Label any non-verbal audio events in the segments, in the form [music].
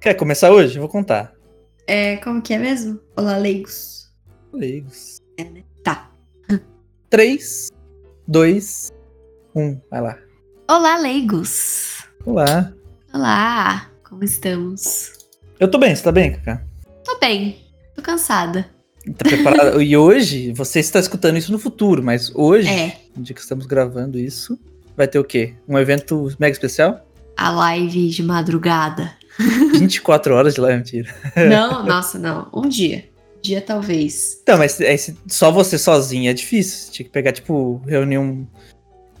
Quer começar hoje? Eu vou contar. É, como que é mesmo? Olá, leigos. Leigos. É, né? Tá. 3, 2, 1. Vai lá. Olá, leigos. Olá. Olá, como estamos? Eu tô bem, você tá bem, Cacá? Tô bem, tô cansada. Tá preparado? [laughs] e hoje, você está escutando isso no futuro, mas hoje, É, no dia que estamos gravando isso, vai ter o quê? Um evento mega especial? a live de madrugada. 24 horas de live, mentira. [laughs] Não, nossa, não. Um dia. Um dia talvez. Então, mas é, só você sozinho é difícil. Tinha que pegar, tipo, reunir um-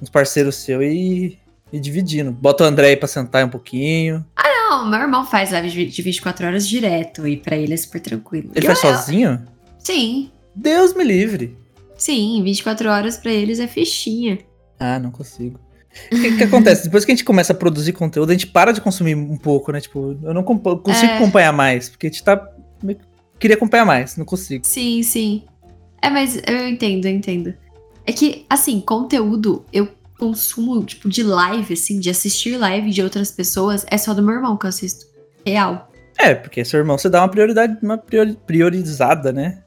uns parceiros seus e ir dividindo. Bota o André aí pra sentar um pouquinho. Não, meu irmão faz live de de 24 horas direto e pra ele é super tranquilo. Ele Eu- faz sozinho? Sim, Deus me livre. sim, 24 horas pra eles é fichinha. Ah, não consigo. O que, que acontece? Depois que a gente começa a produzir conteúdo, a gente para de consumir um pouco, né? Tipo, eu não consigo É. acompanhar mais, porque a gente tá. Queria acompanhar mais, não consigo. Sim, sim. É, mas eu entendo, eu entendo. É que, assim, conteúdo eu consumo, tipo, de live, assim, de assistir live de outras pessoas, é só do meu irmão que eu assisto. Real. É, porque seu irmão você dá uma prioridade, uma priori- priorizada, né?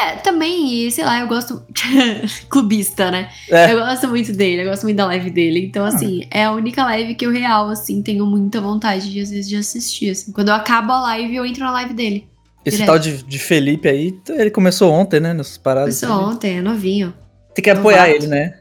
É, também, sei lá, eu gosto. [laughs] Clubista, né? É. Eu gosto muito dele, eu gosto muito da live dele. Então, assim, é a única live que eu real, assim, tenho muita vontade de, às vezes, de assistir. Assim. Quando eu acabo a live, eu entro na live dele. Esse Direto. tal de, de Felipe aí, ele começou ontem, né? Nessas paradas. Começou aí. ontem, é novinho. Tem que apoiar Novato. ele, né?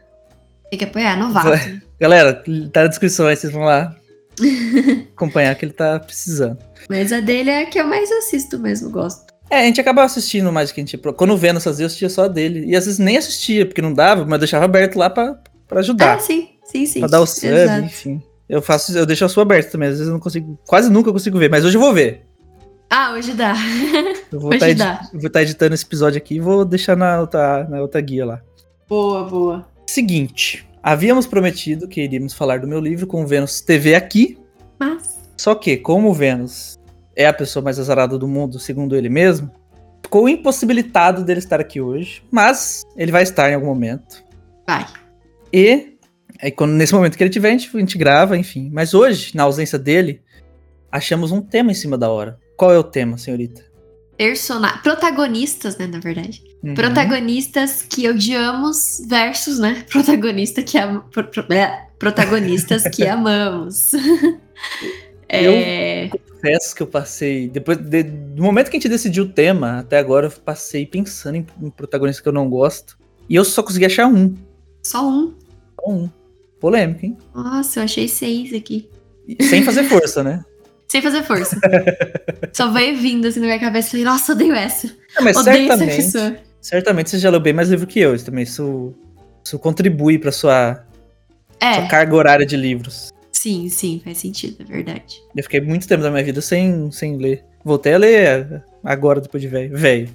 Tem que apoiar, novato. né? Galera, tá na descrição aí, vocês vão lá [laughs] acompanhar que ele tá precisando. Mas a dele é a que eu mais assisto mesmo, gosto. É, a gente acaba assistindo mais do que a gente. Quando vendo essas vezes, eu assistia só dele. E às vezes nem assistia, porque não dava, mas deixava aberto lá pra, pra ajudar. Ah, sim, sim, sim. pra dar o sub, Exato. enfim. Eu faço, eu deixo a sua aberta também. Às vezes eu não consigo. Quase nunca consigo ver, mas hoje eu vou ver. Ah, hoje dá. [laughs] Eu vou Hoje estar dá. vou tá editando esse episódio aqui e vou deixar na outra, na outra guia lá. Boa, boa. Seguinte, havíamos prometido que iríamos falar do meu livro com o Vênus TV aqui. Mas. Só que, como o Vênus é a pessoa mais azarada do mundo, segundo ele mesmo, ficou impossibilitado dele estar aqui hoje. Mas ele vai estar em algum momento. Vai. E aí, quando, nesse momento que ele tiver, a gente, a gente grava, enfim. Mas hoje, na ausência dele, achamos um tema em cima da hora. Qual é o tema, senhorita? Persona... Protagonistas, né, na verdade. Uhum. Protagonistas que odiamos versus, né? [laughs] Protagonista que am... pro- é, Protagonistas que [laughs] amamos. [laughs] é... Confesso que eu passei. Depois de- do momento que a gente decidiu o tema, até agora eu passei pensando em, em protagonistas que eu não gosto. E eu só consegui achar um. Só um. Só um. Polêmico, hein? Nossa, eu achei seis aqui. Sem fazer força, né? [laughs] Sem fazer força. Só veio vindo assim na minha cabeça e falei, nossa, odeio essa. Ah, mas odeio essa certamente, pessoa. certamente você já leu bem mais livro que eu. Isso também isso, isso contribui pra sua, É, sua carga horária de livros. Sim, sim, faz sentido, é verdade. Eu fiquei muito tempo da minha vida sem, sem ler. Voltei a ler agora, depois de velho. velho.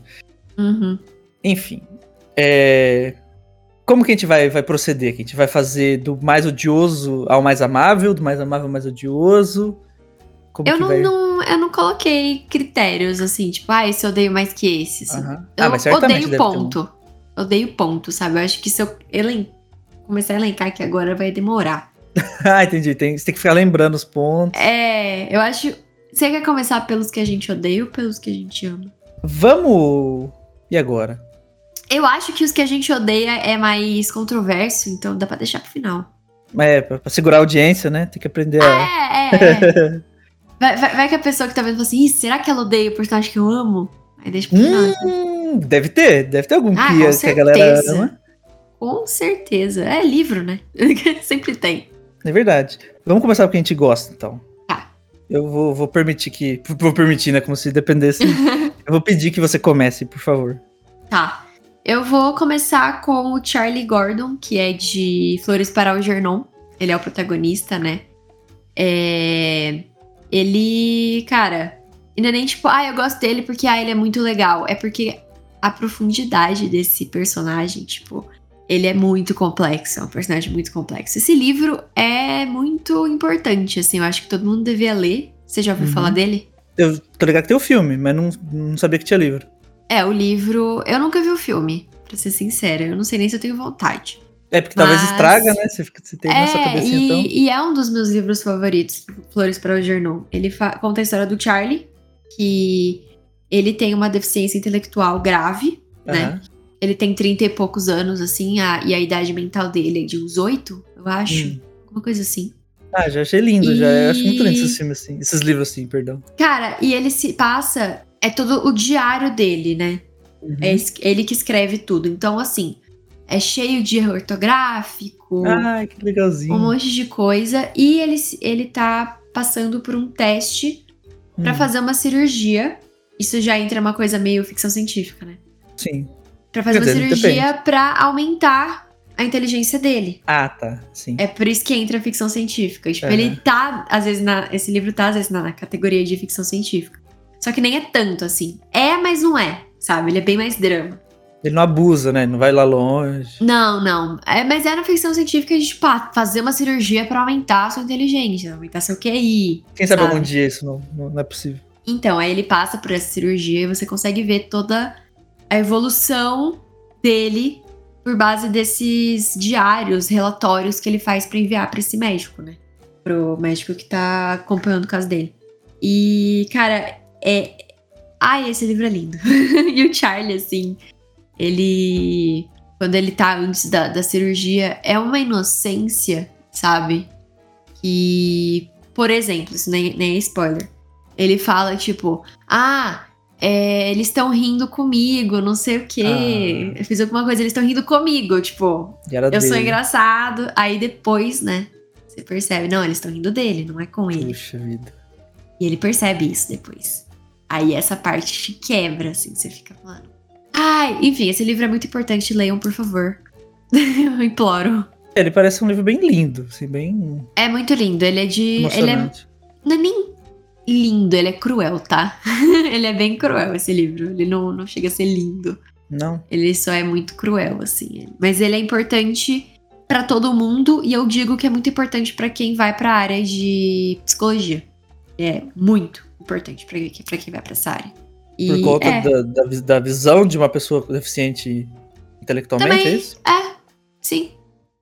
Uhum. Enfim. é, Como que a gente vai, vai proceder aqui? A gente vai fazer do mais odioso ao mais amável, do mais amável ao mais odioso? Como Eu não, vai... não, eu não coloquei critérios assim, tipo, ah, esse eu odeio mais que esse. assim. Aham. Eu Ah, mas odeio ter um. ponto. Odeio ponto, sabe? Eu acho que se eu elen... começar a elencar aqui agora vai demorar. [laughs] ah, entendi. Tem, você tem que ficar lembrando os pontos. É, eu acho. Você quer começar pelos que a gente odeia ou pelos que a gente ama? Vamos. E agora? Eu acho que os que a gente odeia é mais controverso, então dá pra deixar pro final. É, pra, pra segurar a audiência, né? Tem que aprender a. Ah, é, é, é. [laughs] vai, vai- vai que a pessoa que tá vendo fala assim, será que ela odeia o personagem que eu amo? Aí deixa pro final. então. Hum, deve ter, deve ter algum Ah, que, a- que a galera ama. Com certeza. É livro, né? [laughs] Sempre tem. É verdade. Vamos começar com o que a gente gosta, então. Tá. Eu vou, vou permitir que. [laughs] Vou permitir, né? Como se dependesse. [laughs] eu vou pedir que você comece, por favor. Tá. Eu vou começar com o Charlie Gordon, que é de Flores para Algernon. Ele é o protagonista, né? É... Ele, cara, não é nem tipo, ah, eu gosto dele porque ah, ele é muito legal. É porque a profundidade desse personagem, tipo, ele é muito complexo, é um personagem muito complexo. Esse livro é muito importante, assim, eu acho que todo mundo devia ler. Você já ouviu Uhum. falar dele? Eu tô ligado que tem o filme, mas não, não sabia que tinha livro. É, o livro. Eu nunca vi o filme, pra ser sincera. Eu não sei nem se eu tenho vontade. É, porque talvez Mas- estraga, né? Você, fica, você tem na sua É, cabecinha, e, então. e é um dos meus livros favoritos, Flores para o Gernon. Ele conta a história do Charlie, que ele tem uma deficiência intelectual grave, né? Ele tem 30 e poucos anos, assim, a- e a idade mental dele é de uns 8, eu acho. Hum. Alguma coisa assim. Ah, já achei lindo, já. Eu acho muito lindo E- esses filmes assim. Esses livros assim, perdão. Cara, e ele se passa. É todo o diário dele, né? Uhum. É ele que escreve tudo. Então, assim, é cheio de erro ortográfico, Ai, que legalzinho. um monte de coisa. E ele, ele tá passando por um teste pra Hum, fazer uma cirurgia. Isso já entra uma coisa meio ficção científica, né? Sim. Pra fazer uma Quer dizer, cirurgia pra aumentar a inteligência dele. Ah, tá. Sim. É por isso que entra a ficção científica. Tipo, ele tá, às vezes, na. Esse livro tá, às vezes, na, na categoria de ficção científica. Só que nem é tanto assim. É, mas não é, sabe? Ele é bem mais drama. Ele não abusa, né? Não vai lá longe. Não, não. É, mas é na ficção científica de, tipo, ah, fazer uma cirurgia pra aumentar a sua inteligência, aumentar seu QI. Quem sabe, Sabe? algum dia isso não, não, não é possível. Então, aí ele passa por essa cirurgia e você consegue ver toda a evolução dele por base desses diários, relatórios que ele faz pra enviar pra esse médico, né? Pro médico que tá acompanhando o caso dele. E, cara, é. Ai, esse livro é lindo. [laughs] e o Charlie, assim, ele. Quando ele tá antes da, da cirurgia, é uma inocência, sabe? Que, por exemplo, isso nem, nem é spoiler. Ele fala, tipo, ah, é, eles estão rindo comigo, não sei o quê. Ah. Eu fiz alguma coisa, eles estão rindo comigo. Tipo, eu sou dele. engraçado. Aí depois, né, você percebe, não, eles estão rindo dele, não é com ele. Puxa vida. E ele percebe isso depois. Aí essa parte te quebra, assim, você fica falando. Ai, enfim, esse livro é muito importante, leiam, por favor. [laughs] eu imploro. Ele parece um livro bem lindo, assim, bem É muito lindo, ele é de. Ele é. Não é nem lindo, ele é cruel, tá? [laughs] ele é bem cruel, esse livro. Ele não, não chega a ser lindo. Não? Ele só é muito cruel, assim. Mas ele é importante pra todo mundo e eu digo que é muito importante pra quem vai pra área de psicologia. É muito importante pra, pra quem vai pra essa área. E Por conta é, da, da, da visão de uma pessoa deficiente intelectualmente, Também. é isso? É, sim.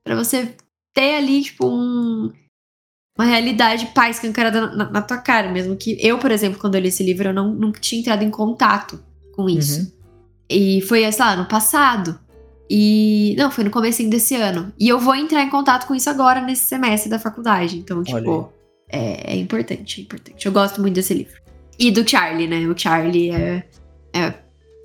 Pra você ter ali, tipo, um, uma realidade pá escancarada na, na tua cara. Mesmo que eu, por exemplo, quando eu li esse livro, eu não, nunca tinha entrado em contato com isso. Uhum. E foi, sei lá, no passado. E. Não, foi no comecinho desse ano. E eu vou entrar em contato com isso agora, nesse semestre da faculdade. Então, tipo, é, é importante, é importante. Eu gosto muito desse livro. E do Charlie, né? O Charlie é. é-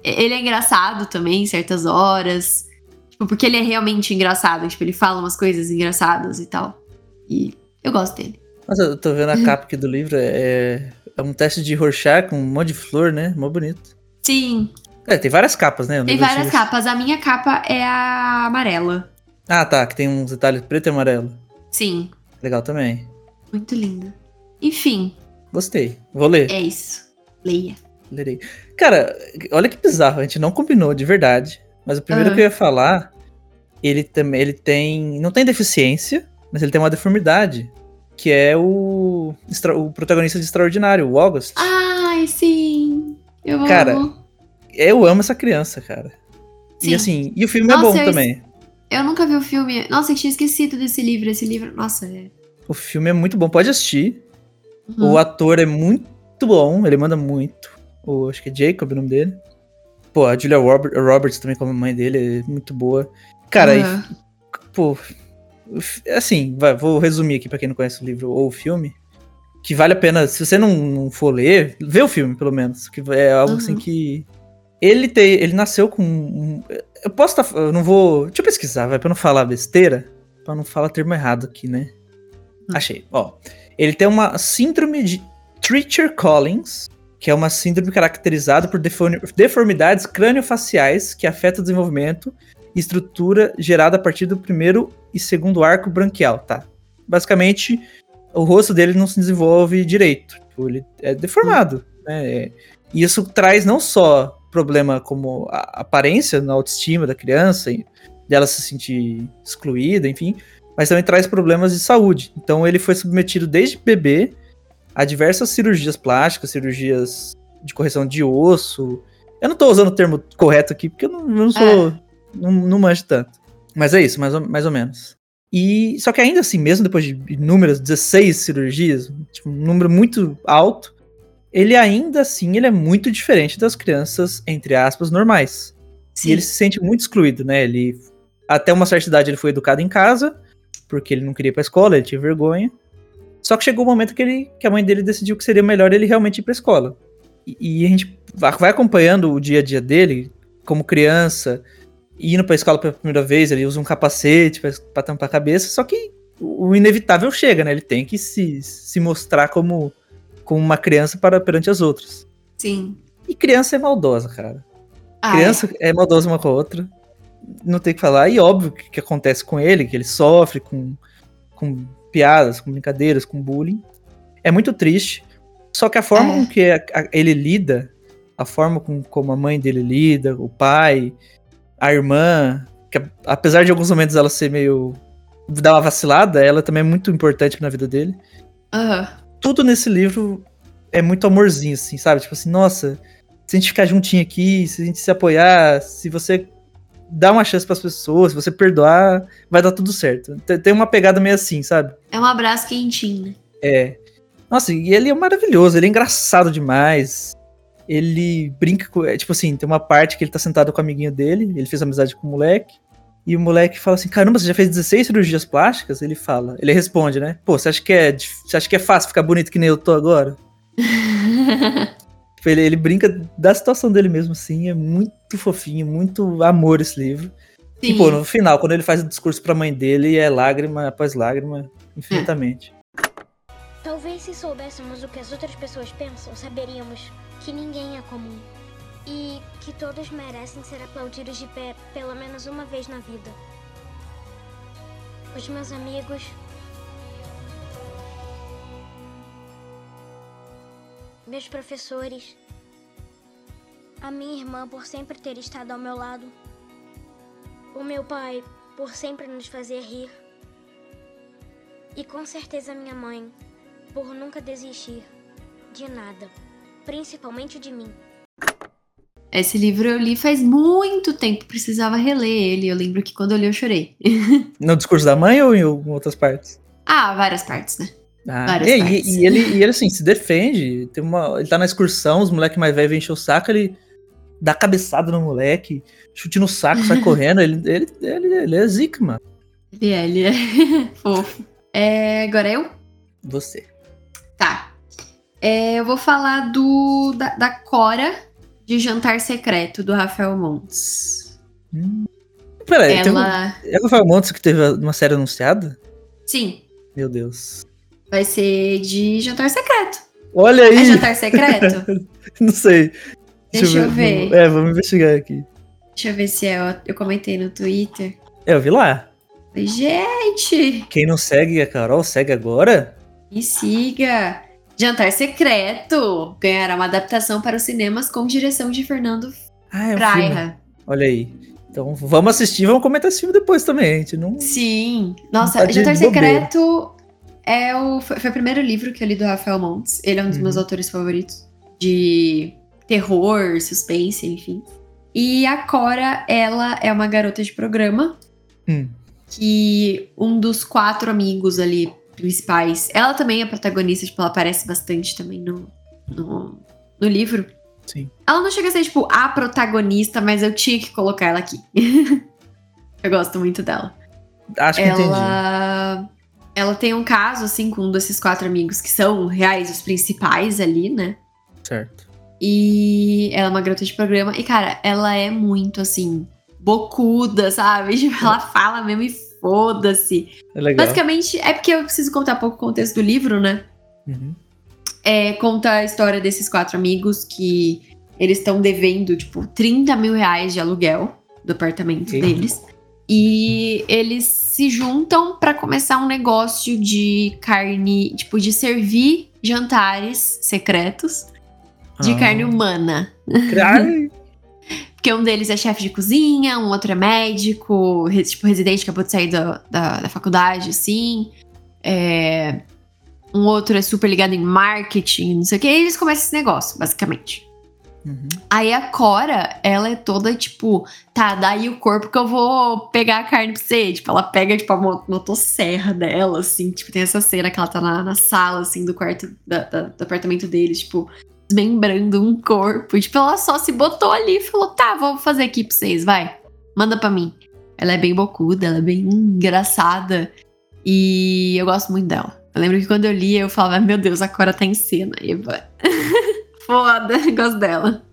ele é engraçado também, em certas horas. Tipo, porque ele é realmente engraçado. Tipo, ele fala umas coisas engraçadas e tal. E eu gosto dele. Nossa, eu tô vendo a capa aqui do livro, é, é um teste de Rorschach com um monte de flor, né? Mó bonito. Sim, É, tem várias capas, né? Tem várias capas. A minha capa é a amarela. Ah, tá, que tem uns detalhes preto e amarelo. Sim, Legal também. muito linda. Enfim, Gostei. Vou ler. é isso. Leia. Lerei. Cara, olha que bizarro, a gente não combinou de verdade. Mas o primeiro Ah. que eu ia falar, ele também ele tem. Não tem deficiência, mas ele tem uma deformidade. Que é o, o protagonista de Extraordinário, o August. Ai, sim. Eu amo. Cara, Eu amo essa criança, cara. Sim. E assim, e o filme Nossa, é bom eu- também. Eu nunca vi o filme. Nossa, eu tinha esquecido desse livro. Esse livro. Nossa, é. O filme é muito bom, pode assistir. Uhum. O ator é muito bom, ele manda muito. O, acho que é Jacob o nome dele. Pô, a Julia Robert- Roberts também como mãe dele é muito boa. Cara, e Uhum. pô, o fi- assim, vai, vou resumir aqui pra quem não conhece o livro ou o filme, que vale a pena, se você não, não for ler, vê o filme pelo menos, que é algo Uhum. assim que ele tem, ele nasceu com um, eu posso tá, eu não vou, deixa eu pesquisar, vai pra não falar besteira, pra não falar termo errado aqui, né? Hum. Achei, ó. Ele tem uma síndrome de Treacher-Collins, que é uma síndrome caracterizada por deformi- deformidades crâniofaciais que afeta o desenvolvimento estrutura gerada a partir do primeiro e segundo arco branquial, tá? Basicamente, o rosto dele não se desenvolve direito. Tipo, ele é deformado, né? É- E isso traz não só problema como a aparência na autoestima da criança, dela se sentir excluída, enfim, mas também traz problemas de saúde. Então ele foi submetido desde bebê a diversas cirurgias plásticas, cirurgias de correção de osso. Eu não tô usando o termo correto aqui, porque eu não, eu não sou. Não, não manjo tanto. Mas é isso, mais ou, mais ou menos. E só que ainda assim, mesmo depois de inúmeras 16 cirurgias, tipo, um número muito alto, ele ainda assim ele é muito diferente das crianças entre aspas normais. Sim. E ele se sente muito excluído, né? Ele até uma certa idade ele foi educado em casa, porque ele não queria ir pra escola, ele tinha vergonha. Só que chegou o um momento que, ele, que a mãe dele decidiu que seria melhor ele realmente ir pra escola. E, e a gente vai acompanhando o dia a dia dele, como criança, indo pra escola pela primeira vez, ele usa um capacete pra, pra tampar a cabeça, só que o inevitável chega, né? Ele tem que se, se mostrar como, como uma criança para, perante as outras. Sim. E criança é maldosa, cara. Ah, criança é. é maldosa uma com a outra. Não tem o que falar. E óbvio que, que acontece com ele, que ele sofre com, com piadas, com brincadeiras, com bullying. É muito triste. Só que a forma é. com que a, a, ele lida, a forma com como a mãe dele lida, o pai, a irmã, que apesar de alguns momentos ela ser meio. dar uma vacilada, ela também é muito importante na vida dele. Uhum. Tudo nesse livro é muito amorzinho, assim, sabe? Tipo assim, nossa, se a gente ficar juntinho aqui, se a gente se apoiar, se você dar uma chance para as pessoas, se você perdoar, vai dar tudo certo. Tem uma pegada meio assim, sabe? É um abraço quentinho, né? É. Nossa, e ele é maravilhoso, ele é engraçado demais. Ele brinca com. É, tipo assim, tem uma parte que ele tá sentado com o amiguinho dele, ele fez amizade com o moleque. E o moleque fala assim: caramba, você já fez 16 cirurgias plásticas? Ele fala. Ele responde, né? Pô, você acha que é, você acha que é fácil ficar bonito que nem eu tô agora? [laughs] Tipo, ele, ele brinca da situação dele mesmo, assim. É muito fofinho, muito amor esse livro. Sim. E, pô, no final, quando ele faz o discurso pra mãe dele, é lágrima após lágrima, infinitamente. Talvez se soubéssemos o que as outras pessoas pensam, saberíamos que ninguém é comum. E que todos merecem ser aplaudidos de pé pelo menos uma vez na vida. Os meus amigos, meus professores, a minha irmã por sempre ter estado ao meu lado, o meu pai por sempre nos fazer rir, e com certeza minha mãe por nunca desistir de nada, principalmente de mim. Esse livro eu li faz muito tempo, precisava reler ele. Eu lembro que quando eu li eu chorei. [laughs] No discurso da mãe ou em outras partes? Ah, várias partes, né? Ah, e, e, e, ele, e ele, assim, se defende. Tem uma, ele tá na excursão, os moleques mais velhos enchem o saco, ele dá cabeçada no moleque, chute no saco, sai [laughs] correndo. Ele, ele, ele, ele é zica, mano. Ele é, ele é [laughs] fofo. É, agora eu? Você. É, eu vou falar do da, da, Cora de Jantar Secreto, do Rafael Montes. Hum. Peraí, Ela... tem um, é o Rafael Montes que teve uma série anunciada? Sim. Meu Deus. Vai ser de jantar secreto. Olha aí! É jantar secreto? [laughs] Não sei. Deixa, Deixa eu ver. ver. É, vamos investigar aqui. Deixa eu ver se é. Eu comentei no Twitter. É, eu vi lá. Gente! Quem não segue a Carol, segue agora? Me siga! Jantar Secreto ganhará uma adaptação para os cinemas com direção de Fernando ah, é um Praia. Olha aí. Então vamos assistir, vamos comentar esse filme depois também. A gente não. Sim. Nossa, não tá Jantar Secreto é o, foi, foi, o primeiro livro que eu li do Rafael Montes. Ele é um dos uhum. meus autores favoritos. De terror, suspense, enfim. E a Cora, ela é uma garota de programa. Hum. Que um dos quatro amigos ali principais. Ela também é protagonista, tipo, ela aparece bastante também no, no, no livro. Sim. Ela não chega a ser, tipo, a protagonista, mas eu tinha que colocar ela aqui. [laughs] eu gosto muito dela. Acho que ela... entendi ela tem um caso, assim, com um desses quatro amigos que são reais, os principais ali, né? Certo. E ela é uma garota de programa. E, cara, ela é muito, assim, bocuda, sabe? [laughs] Tipo, ela fala mesmo e foda-se. É. Basicamente, é porque eu preciso contar pouco o contexto do livro, né? Uhum. É, conta a história desses quatro amigos que eles estão devendo, tipo, 30 mil reais de aluguel do apartamento Sim. deles. E eles se juntam para começar um negócio de carne, tipo, de servir jantares secretos de ah. carne humana. Carne? [laughs] Porque um deles é chefe de cozinha, um outro é médico, tipo, residente acabou de sair da, da, da faculdade, assim. É, um outro é super ligado em marketing, não sei o que. E eles começam esse negócio, basicamente. Uhum. Aí a Cora, ela é toda tipo, tá, daí o corpo que eu vou pegar a carne pra você. Tipo, ela pega, tipo, a mo- motosserra dela, assim. Tipo, tem essa cena que ela tá na, na sala, assim, do quarto, da- da- do apartamento deles, tipo, desmembrando um corpo. Tipo, ela só se botou ali e falou, tá, vou fazer aqui pra vocês, vai. Manda pra mim. Ela é bem bocuda, ela é bem engraçada. E eu gosto muito dela. Eu lembro que quando eu li, eu falava, meu Deus, a Cora tá em cena. E eu... [laughs] Foda, [laughs] gosto dela.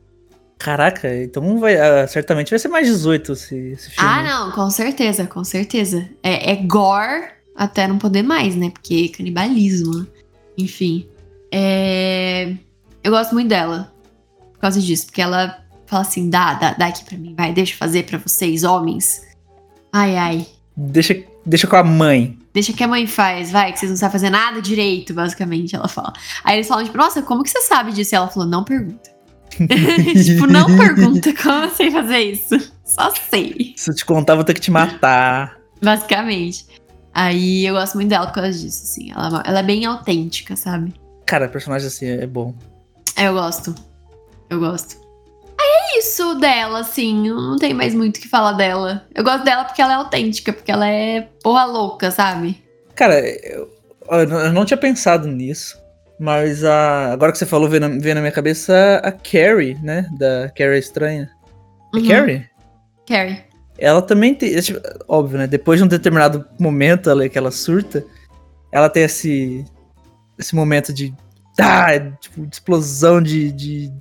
Caraca, então vai, ah, certamente vai ser mais 18 esse, esse filme. Ah, não, com certeza, com certeza. É, é gore até não poder mais, né? Porque canibalismo. Enfim. É... Eu gosto muito dela. Por causa disso. Porque ela fala assim: dá, dá, dá aqui pra mim, vai, deixa eu fazer pra vocês, homens. Ai, ai. Deixa, deixa com a mãe. Deixa que a mãe faz, vai, que vocês não sabem fazer nada direito, basicamente, ela fala. Aí eles falam, tipo, nossa, como que você sabe disso? E ela falou, não pergunta. [laughs] tipo, não pergunta como eu sei fazer isso. Só sei. Se eu te contar, vou ter que te matar. Basicamente. Aí eu gosto muito dela por causa disso, assim. Ela, ela é bem autêntica, sabe? Cara, personagem assim é bom. É, eu gosto. Eu gosto. Aí é isso dela, assim. Não tem mais muito o que falar dela. Eu gosto dela porque ela é autêntica, porque ela é porra louca, sabe? Cara, eu, eu não tinha pensado nisso. Mas a, agora que você falou, veio na, veio na minha cabeça a Carrie, né? Da Carrie Estranha. É Uhum. Carrie? Carrie. Ela também tem. é, tipo, Óbvio, né? Depois de um determinado momento ela, que ela surta, ela tem esse. Esse momento de. Ah, tipo, de explosão de. de-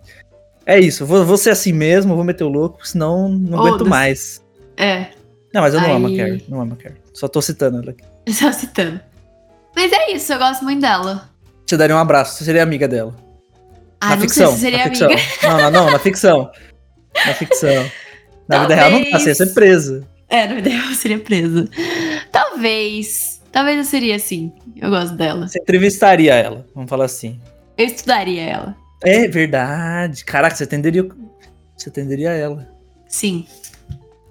É isso, vou, vou ser assim mesmo, vou meter o louco, senão não aguento mais. É, Não, mas eu não amo a Aí- Carrie. Não amo a Carrie. Só tô citando ela aqui. [laughs] só citando. Mas é isso, eu gosto muito dela. Você daria um abraço, você seria amiga dela. Ah, na não ficção. sei se seria na ficção. amiga. [laughs] Não, não, não, na ficção. Na ficção. Na vida real não dá, você ia ser presa. É, no ideal eu seria presa. Talvez. Talvez eu seria assim. Eu gosto dela. Você entrevistaria ela, vamos falar assim. Eu estudaria ela. É verdade. Caraca, você atenderia. Você atenderia ela. Sim.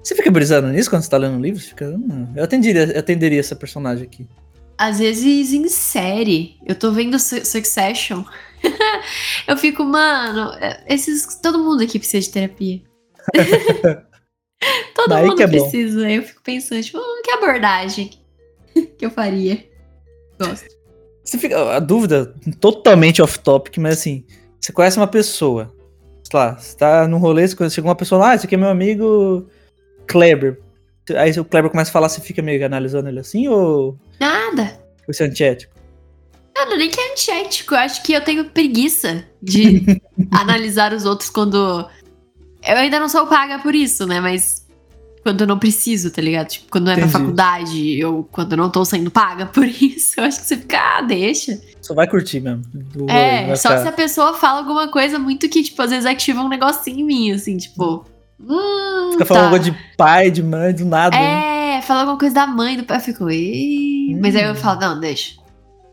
Você fica brisando nisso quando você tá lendo um livro? Você fica. Hum, eu atenderia, eu atenderia essa personagem aqui. Às vezes em série, eu tô vendo Su- Succession. [laughs] eu fico, mano, é, esses, todo mundo aqui precisa de terapia. [laughs] [laughs] todo Daí mundo que é bom. precisa. Eu fico pensando, tipo, hum, que abordagem [laughs] que eu faria. Gosto. Você fica. A dúvida, totalmente off-topic, mas assim, você conhece uma pessoa. Sei lá, você tá num rolê, você conhece- chega uma pessoa, ah, esse aqui é meu amigo Kleber. Aí o Kleber começa a falar, você fica meio analisando ele assim, ou Nada. você é antiético? Não, nem que é antiético. Eu acho que eu tenho preguiça de [laughs] analisar os outros quando. Eu ainda não sou paga por isso, né? Mas quando eu não preciso, tá ligado? Tipo, quando não é pra Entendi. faculdade, ou quando eu não tô sendo paga por [laughs] isso, eu acho que você fica, ah, deixa. Só vai curtir mesmo. do É, só ficar- se a pessoa fala alguma coisa muito que, tipo, às vezes ativa um negocinho em mim, assim, tipo. Hum, Fica falando tá. coisa de pai, de mãe, do nada. né? É, fala alguma coisa da mãe, do pai, eu fico, "Ih", mas aí eu Hum. falo, não, deixa.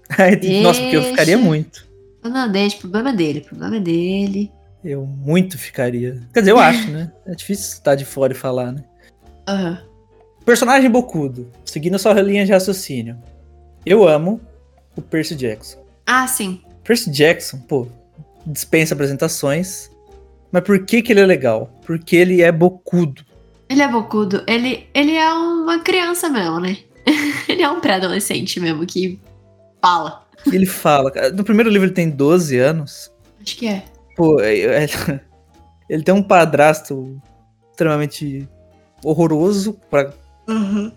[laughs] Aí, Nossa, porque eu ficaria Deixa. muito. Não, deixa, problema é dele, problema é dele. Eu muito ficaria. Quer dizer, eu [laughs] acho, né? É difícil estar de fora e falar, né? Aham. Personagem bocudo, seguindo a sua linha de raciocínio. Eu amo o Percy Jackson. Ah, sim. Percy Jackson, pô, dispensa apresentações. Mas por que que ele é legal? Porque ele é bocudo. Ele é bocudo. Ele, ele é uma criança mesmo, né? [laughs] ele é um pré-adolescente mesmo que fala. Ele fala. No primeiro livro ele tem 12 anos. Acho que é. Pô, é- é- [laughs] ele tem um padrasto extremamente horroroso pra,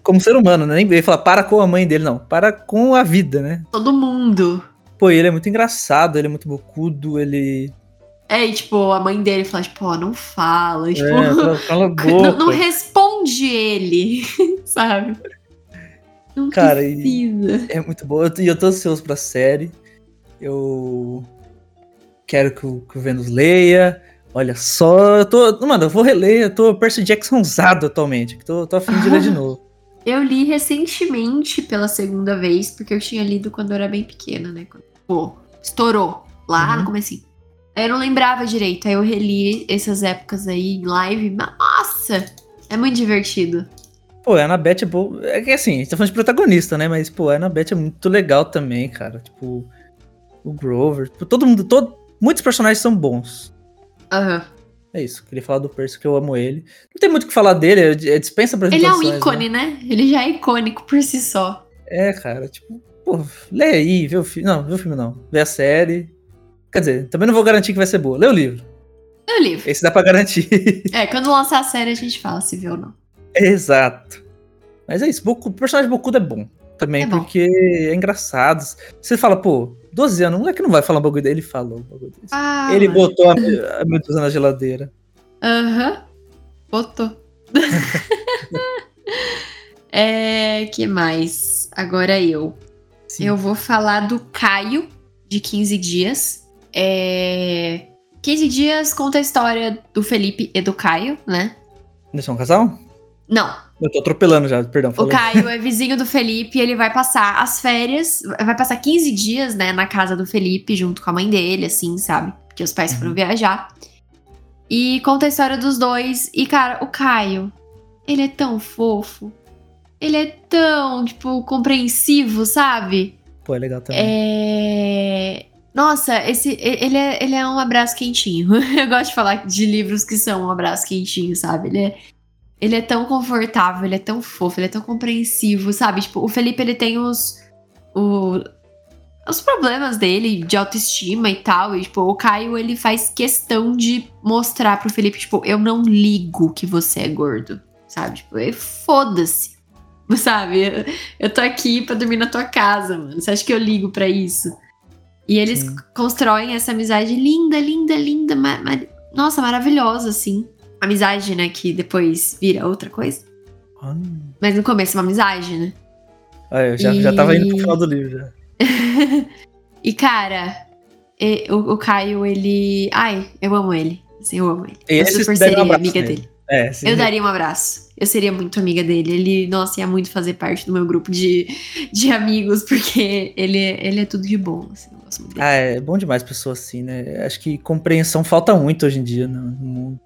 como ser humano, né? Nem ele fala para com a mãe dele, não. Para com a vida, né? Todo mundo. Pô, ele é muito engraçado, ele é muito bocudo, ele. É, e tipo, a mãe dele fala, tipo, ó, não fala. Tipo, É, cala, cala a boca. não, não responde ele, [laughs] sabe? Não Cara, e- precisa. É muito bom. E eu, tô- eu tô ansioso pra série. Eu quero que o, que o Vênus leia. Olha só, eu tô. Mano, eu vou reler, eu tô Percy Jackson usado atualmente. que Tô, tô afim de ler de [laughs] novo. Eu li recentemente pela segunda vez, porque eu tinha lido quando eu era bem pequena, né? Quando, pô, estourou lá Uhum. no comecinho. Aí eu não lembrava direito, aí eu reli essas épocas aí em live. Nossa! É muito divertido. Pô, a Annabeth é boa. É que assim, a gente tá falando de protagonista, né? Mas, pô, a Annabeth é muito legal também, cara. Tipo, o Grover. Tipo, todo mundo. Todo, muitos personagens são bons. Aham. É isso. Queria falar do Percy, que eu amo ele. Não tem muito o que falar dele, é dispensa Ele é um apresentações. ícone, né? Ele já é icônico por si só. É, cara, tipo, pô, lê aí, vê o filme. Não, vê o filme não. Vê a série. Quer dizer, também não vou garantir que vai ser boa. Lê o livro. É o livro. Esse dá pra garantir. É, quando lançar a série a gente fala se viu ou não. Exato. Mas é isso, o personagem Bokudo é bom. Também, É porque é engraçado. Você fala, pô, 12 anos, não é que não vai falar um bagulho dele, ele falou um bagulho desse. Ah, ele botou a, a Medusa na geladeira. Aham. Botou. [laughs] é, que mais? Agora eu. Sim. Eu vou falar do Caio, de 15 dias. É... 15 dias conta a história do Felipe e do Caio, né? Eles são um casal? Não, Eu tô atropelando já, perdão. o falei. Caio é vizinho do Felipe ele vai passar as férias, vai passar 15 dias, né, na casa do Felipe, junto com a mãe dele, assim, sabe? Porque os pais Uhum. foram viajar. E conta a história dos dois. E, cara, o Caio, ele é tão fofo. Ele é tão, tipo, compreensivo, sabe? Pô, é legal também. É. Nossa, esse, ele, é, ele é um abraço quentinho. [laughs] Eu gosto de falar de livros que são um abraço quentinho, sabe? Ele é, ele é tão confortável, ele é tão fofo, ele é tão compreensivo, sabe? Tipo, o Felipe, ele tem os. O, os problemas dele de autoestima e tal. E, tipo, o Caio, ele faz questão de mostrar pro Felipe, tipo, eu não ligo que você é gordo, sabe? Tipo, e foda-se. [laughs] Sabe? Eu, eu tô aqui pra dormir na tua casa, mano. Você acha que eu ligo pra isso? E eles Sim. constroem essa amizade linda, linda, linda, ma- ma- nossa, maravilhosa, assim. Amizade, né, que depois vira outra coisa. Hum. Mas no começo é uma amizade, né? Ah, eu já, E- já tava indo pro final do livro. Já. [laughs] E, cara, o, o Caio, ele. Ai, eu amo ele. Assim, eu amo ele. E eu esse super um seria abraço amiga nele. dele. É, sim. Eu daria um abraço. Eu seria muito amiga dele. Ele, nossa, ia muito fazer parte do meu grupo de, de amigos, porque ele, é- ele é tudo de bom. Assim, dele. Ah, é bom demais pessoa assim, né? Acho que compreensão falta muito hoje em dia no no mundo.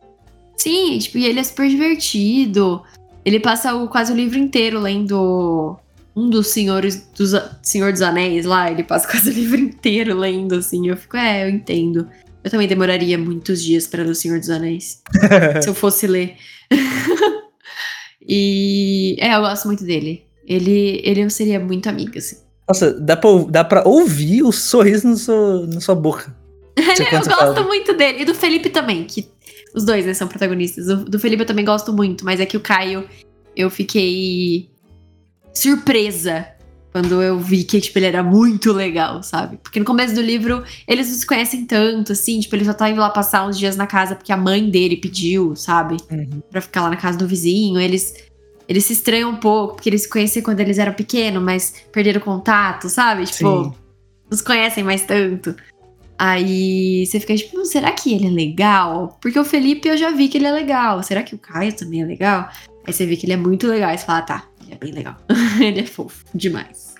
Sim, tipo, e ele é super divertido. Ele passa o, quase o livro inteiro lendo um dos senhores dos Senhor dos Anéis lá. Ele passa [laughs] quase o livro inteiro lendo, assim. Eu fico, é, eu entendo. Eu também demoraria muitos dias para ler o Senhor dos Anéis. [laughs] se eu fosse ler. [laughs] e é, eu gosto muito dele. Ele, ele eu seria muito amiga, assim. Nossa, dá pra, dá pra ouvir o sorriso no seu, na sua boca. Eu gosto fala. muito dele. E do Felipe também, que os dois, né, são protagonistas. Do, do Felipe eu também gosto muito, mas é que o Caio, eu fiquei surpresa quando eu vi que, tipo, ele era muito legal, sabe? Porque no começo do livro, eles não se conhecem tanto, assim, tipo, ele só tá indo lá passar uns dias na casa porque a mãe dele pediu, sabe? Uhum. Pra ficar lá na casa do vizinho. Eles, eles se estranham um pouco, porque eles se conheciam quando eles eram pequenos, mas perderam contato, sabe? Tipo, Sim. não se conhecem mais tanto. Aí você fica tipo, "Hum, será que ele é legal? Porque o Felipe eu já vi que ele é legal. Será que o Caio também é legal? Aí você vê que ele é muito legal. Aí você fala, ah, tá, ele é bem legal. [laughs] ele é fofo demais.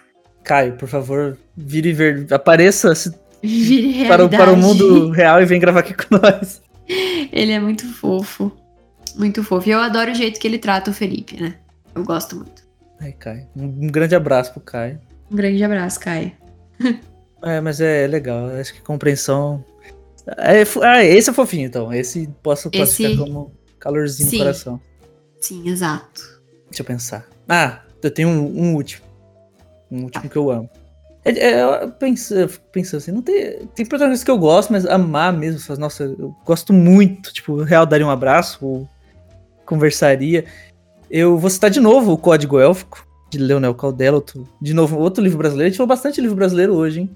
Caio, por favor, vire ver. Apareça se- Vire para, o- para o mundo real e vem gravar aqui com nós. Ele é muito fofo. Muito fofo. E eu adoro o jeito que ele trata o Felipe, né? Eu gosto muito. Ai, Caio. Um, um grande abraço pro Caio. Um grande abraço, Caio. [laughs] É, mas é legal. Acho que compreensão. É, ah, esse é fofinho, então. Esse posso Esse- classificar como calorzinho Sim. no coração. Sim, exato. Deixa eu pensar. Ah, eu tenho um, um último. Um último que eu amo. É, é, eu penso, eu pensando assim, não tem, tem protagonistas que eu gosto, mas amar mesmo, nossa, eu gosto muito, tipo, real daria um abraço, ou conversaria. Eu vou citar de novo o Código Élfico, de Leonel Caldela, outro- de novo, outro livro brasileiro. A gente falou bastante livro brasileiro hoje, hein?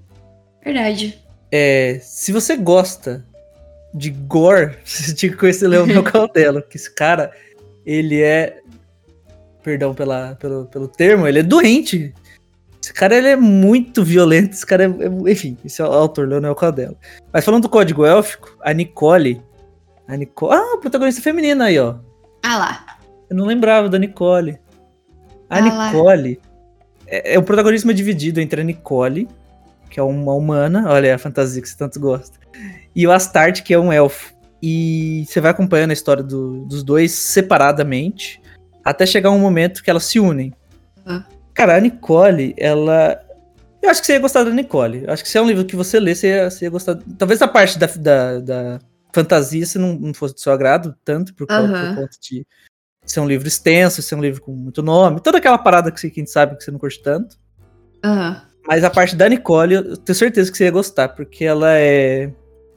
Verdade. É, se você gosta de gore, [laughs] você tinha que conhecer Leonel Caldela, porque esse cara, ele é. Perdão pela, pelo, pelo termo, ele é doente. Esse cara ele é muito violento. Esse cara é. é- enfim, esse é o autor, Leonel Caldela. Mas falando do código élfico, a Nicole. A Nicole. Ah, protagonista feminina aí, ó. Ah lá. Eu não lembrava da Nicole. A Ah lá. Nicole é, é o protagonismo dividido entre a Nicole, que é uma humana, olha a fantasia que você tanto gosta, e o Astarte, que é um elfo. E você vai acompanhando a história do- dos dois separadamente, até chegar um momento que elas se unem. Uhum. Cara, a Nicole, ela. Eu acho que você ia gostar da Nicole. Eu acho que se é um livro que você lê, você ia, você ia gostar. Talvez a parte da, da, da, fantasia se não, não fosse do seu agrado tanto, por, causa- Aham. por conta de ser um livro extenso, ser um livro com muito nome, toda aquela parada que, você- que a gente sabe que você não curte tanto. Aham. Mas a parte da Nicole, eu tenho certeza que você ia gostar, porque ela é,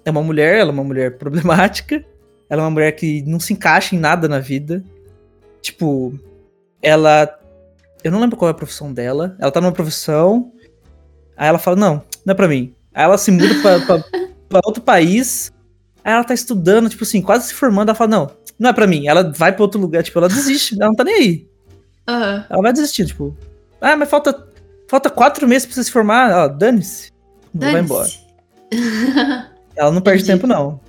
é uma mulher, ela é uma mulher [laughs] problemática, ela é uma mulher que não se encaixa em nada na vida. Tipo, ela. Eu não lembro qual é a profissão dela. Ela tá numa profissão. Aí ela fala: Não, não é pra mim. Aí ela se muda pra, pra, [laughs] pra outro país. Aí ela tá estudando, tipo assim, quase se formando. Ela fala: Não, não é pra mim. Ela vai pra outro lugar, tipo, ela desiste. Ela não tá nem aí. Aham. Ela vai desistir, tipo. Ah, mas falta, falta quatro meses pra você se formar. Ó, dane-se. Não vai embora. [laughs] Ela não perde Entendi. tempo, não.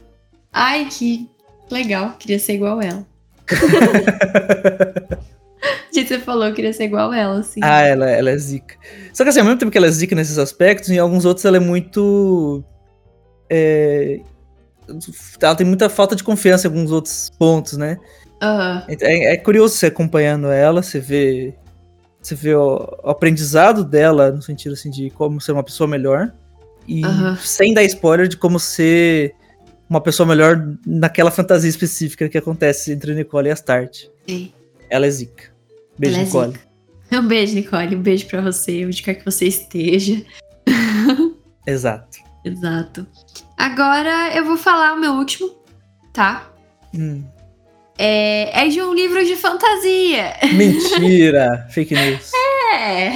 Ai, que legal. Queria ser igual ela. [laughs] Que você falou, eu queria ser igual ela, assim. Ah, ela, ela é zica. Só que assim, ao mesmo tempo que ela é zica nesses aspectos, em alguns outros ela é muito. é, Ela tem muita falta de confiança em alguns outros pontos, né? Aham. É, é curioso você acompanhando ela, você vê. Você vê o, o aprendizado dela, no sentido assim, de como ser uma pessoa melhor. E Aham. sem dar spoiler de como ser uma pessoa melhor naquela fantasia específica que acontece entre Nicole e a Start. Sim. Ela é zica. Beijo, Ela é Nicole. zica. [laughs] Um beijo, Nicole. Um beijo pra você, onde quer que você esteja. [laughs] Exato. Exato. Agora eu vou falar o meu último, tá? Hum. É, é de um livro de fantasia. [laughs] Mentira! Fake news. É.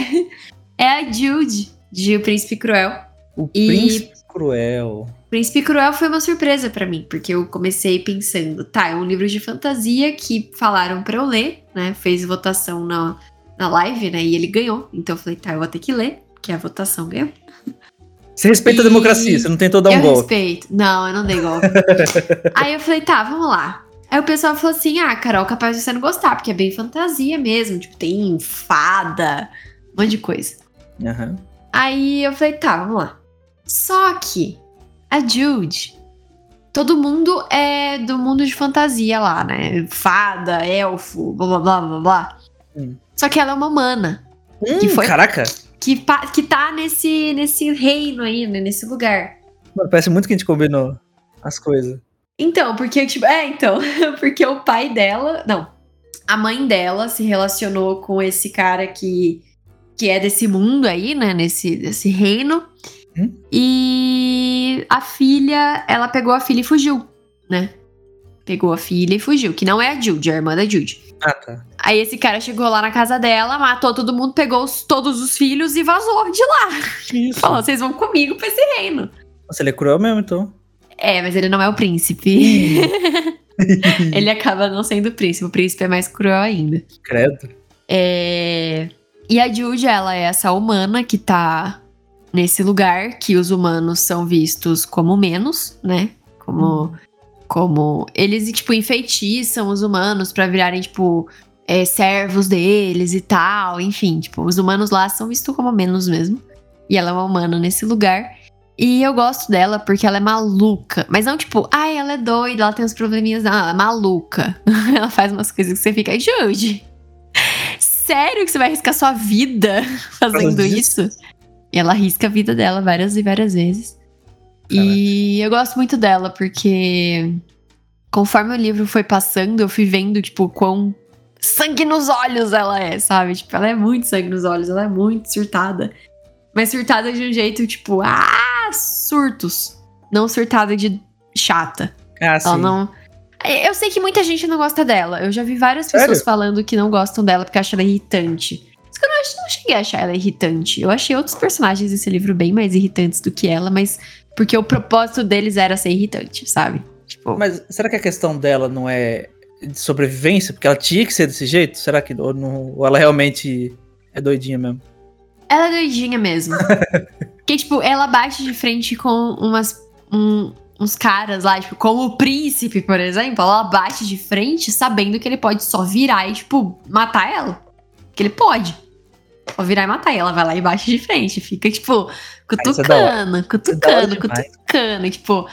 É a Jude, de O Príncipe Cruel. O E- Príncipe Cruel. Príncipe Cruel foi uma surpresa pra mim, porque eu comecei pensando, tá, é um livro de fantasia que falaram pra eu ler, né? Fez votação na, na live, né? E ele ganhou. Então eu falei, tá, eu vou ter que ler, porque a votação ganhou. Você respeita E- a democracia, você não tentou dar um eu golpe. respeito. Não, eu não dei golpe. [laughs] Aí eu falei, tá, vamos lá. Aí o pessoal falou assim: ah, Carol, capaz de você não gostar, porque é bem fantasia mesmo. Tipo, tem fada, um monte de coisa. Aham. Aí eu falei, tá, vamos lá. Só que a Jude, todo mundo é do mundo de fantasia lá, né? Fada, elfo, blá blá blá blá blá. Hum. Só que ela é uma humana. Hum, Que foi? Caraca! Que, que tá nesse, nesse reino aí, né? Nesse lugar. Mano, parece muito que a gente combinou as coisas. Então, porque, tipo, é, então, [laughs] porque o pai dela, não, a mãe dela se relacionou com esse cara que, que é desse mundo aí, né, nesse, desse reino, Hum? e a filha, ela pegou a filha e fugiu, né, pegou a filha e fugiu, que não é a Jude, é a irmã da Jude. Ah, tá. Aí esse cara chegou lá na casa dela, matou todo mundo, pegou os- todos os filhos e vazou de lá. Isso? Falou, vocês vão comigo pra esse reino. Nossa, ele é cruel mesmo, então. É, mas ele não é o príncipe. [laughs] Ele acaba não sendo o príncipe. O príncipe é mais cruel ainda. Credo. É... E a Jude, ela é essa humana que tá nesse lugar que os humanos são vistos como menos, né? Como. Como. Eles, tipo, enfeitiçam os humanos pra virarem, tipo. é, servos deles e tal. Enfim, tipo, os humanos lá são vistos como menos mesmo. E ela é uma humana nesse lugar. E eu gosto dela porque ela é maluca. Mas não tipo, ai, ela é doida, ela tem uns probleminhas. Não, ela é maluca. [laughs] ela faz umas coisas que você fica, Jude, sério que você vai arriscar sua vida [laughs] fazendo isso? E ela arrisca a vida dela várias e várias vezes. E eu gosto muito dela porque conforme o livro foi passando, eu fui vendo, tipo, quão sangue nos olhos ela é, sabe? Tipo, ela é muito sangue nos olhos, ela é muito surtada. Mas surtada de um jeito, tipo, ah, surtos. Não surtada de chata. Ah, sim. Ela não. Eu sei que muita gente não gosta dela. Eu já vi várias Sério? pessoas falando que não gostam dela porque acham ela irritante. Mas eu não, não cheguei a achar ela irritante. Eu achei outros personagens desse livro bem mais irritantes do que ela, mas porque o propósito deles era ser irritante, sabe? Tipo, Mas será que a questão dela não é de sobrevivência? Porque ela tinha que ser desse jeito? Será que ou, não- ou ela realmente é doidinha mesmo? ela é doidinha mesmo. [laughs] Porque, tipo, ela bate de frente com umas. um- uns caras lá, tipo, como o príncipe, por exemplo, ela bate de frente sabendo que ele pode só virar e, tipo, matar ela. Que ele pode. Pode virar e matar. E ela vai lá e bate de frente. Fica, tipo, é cutucando, é cutucando, cutucando. Tipo,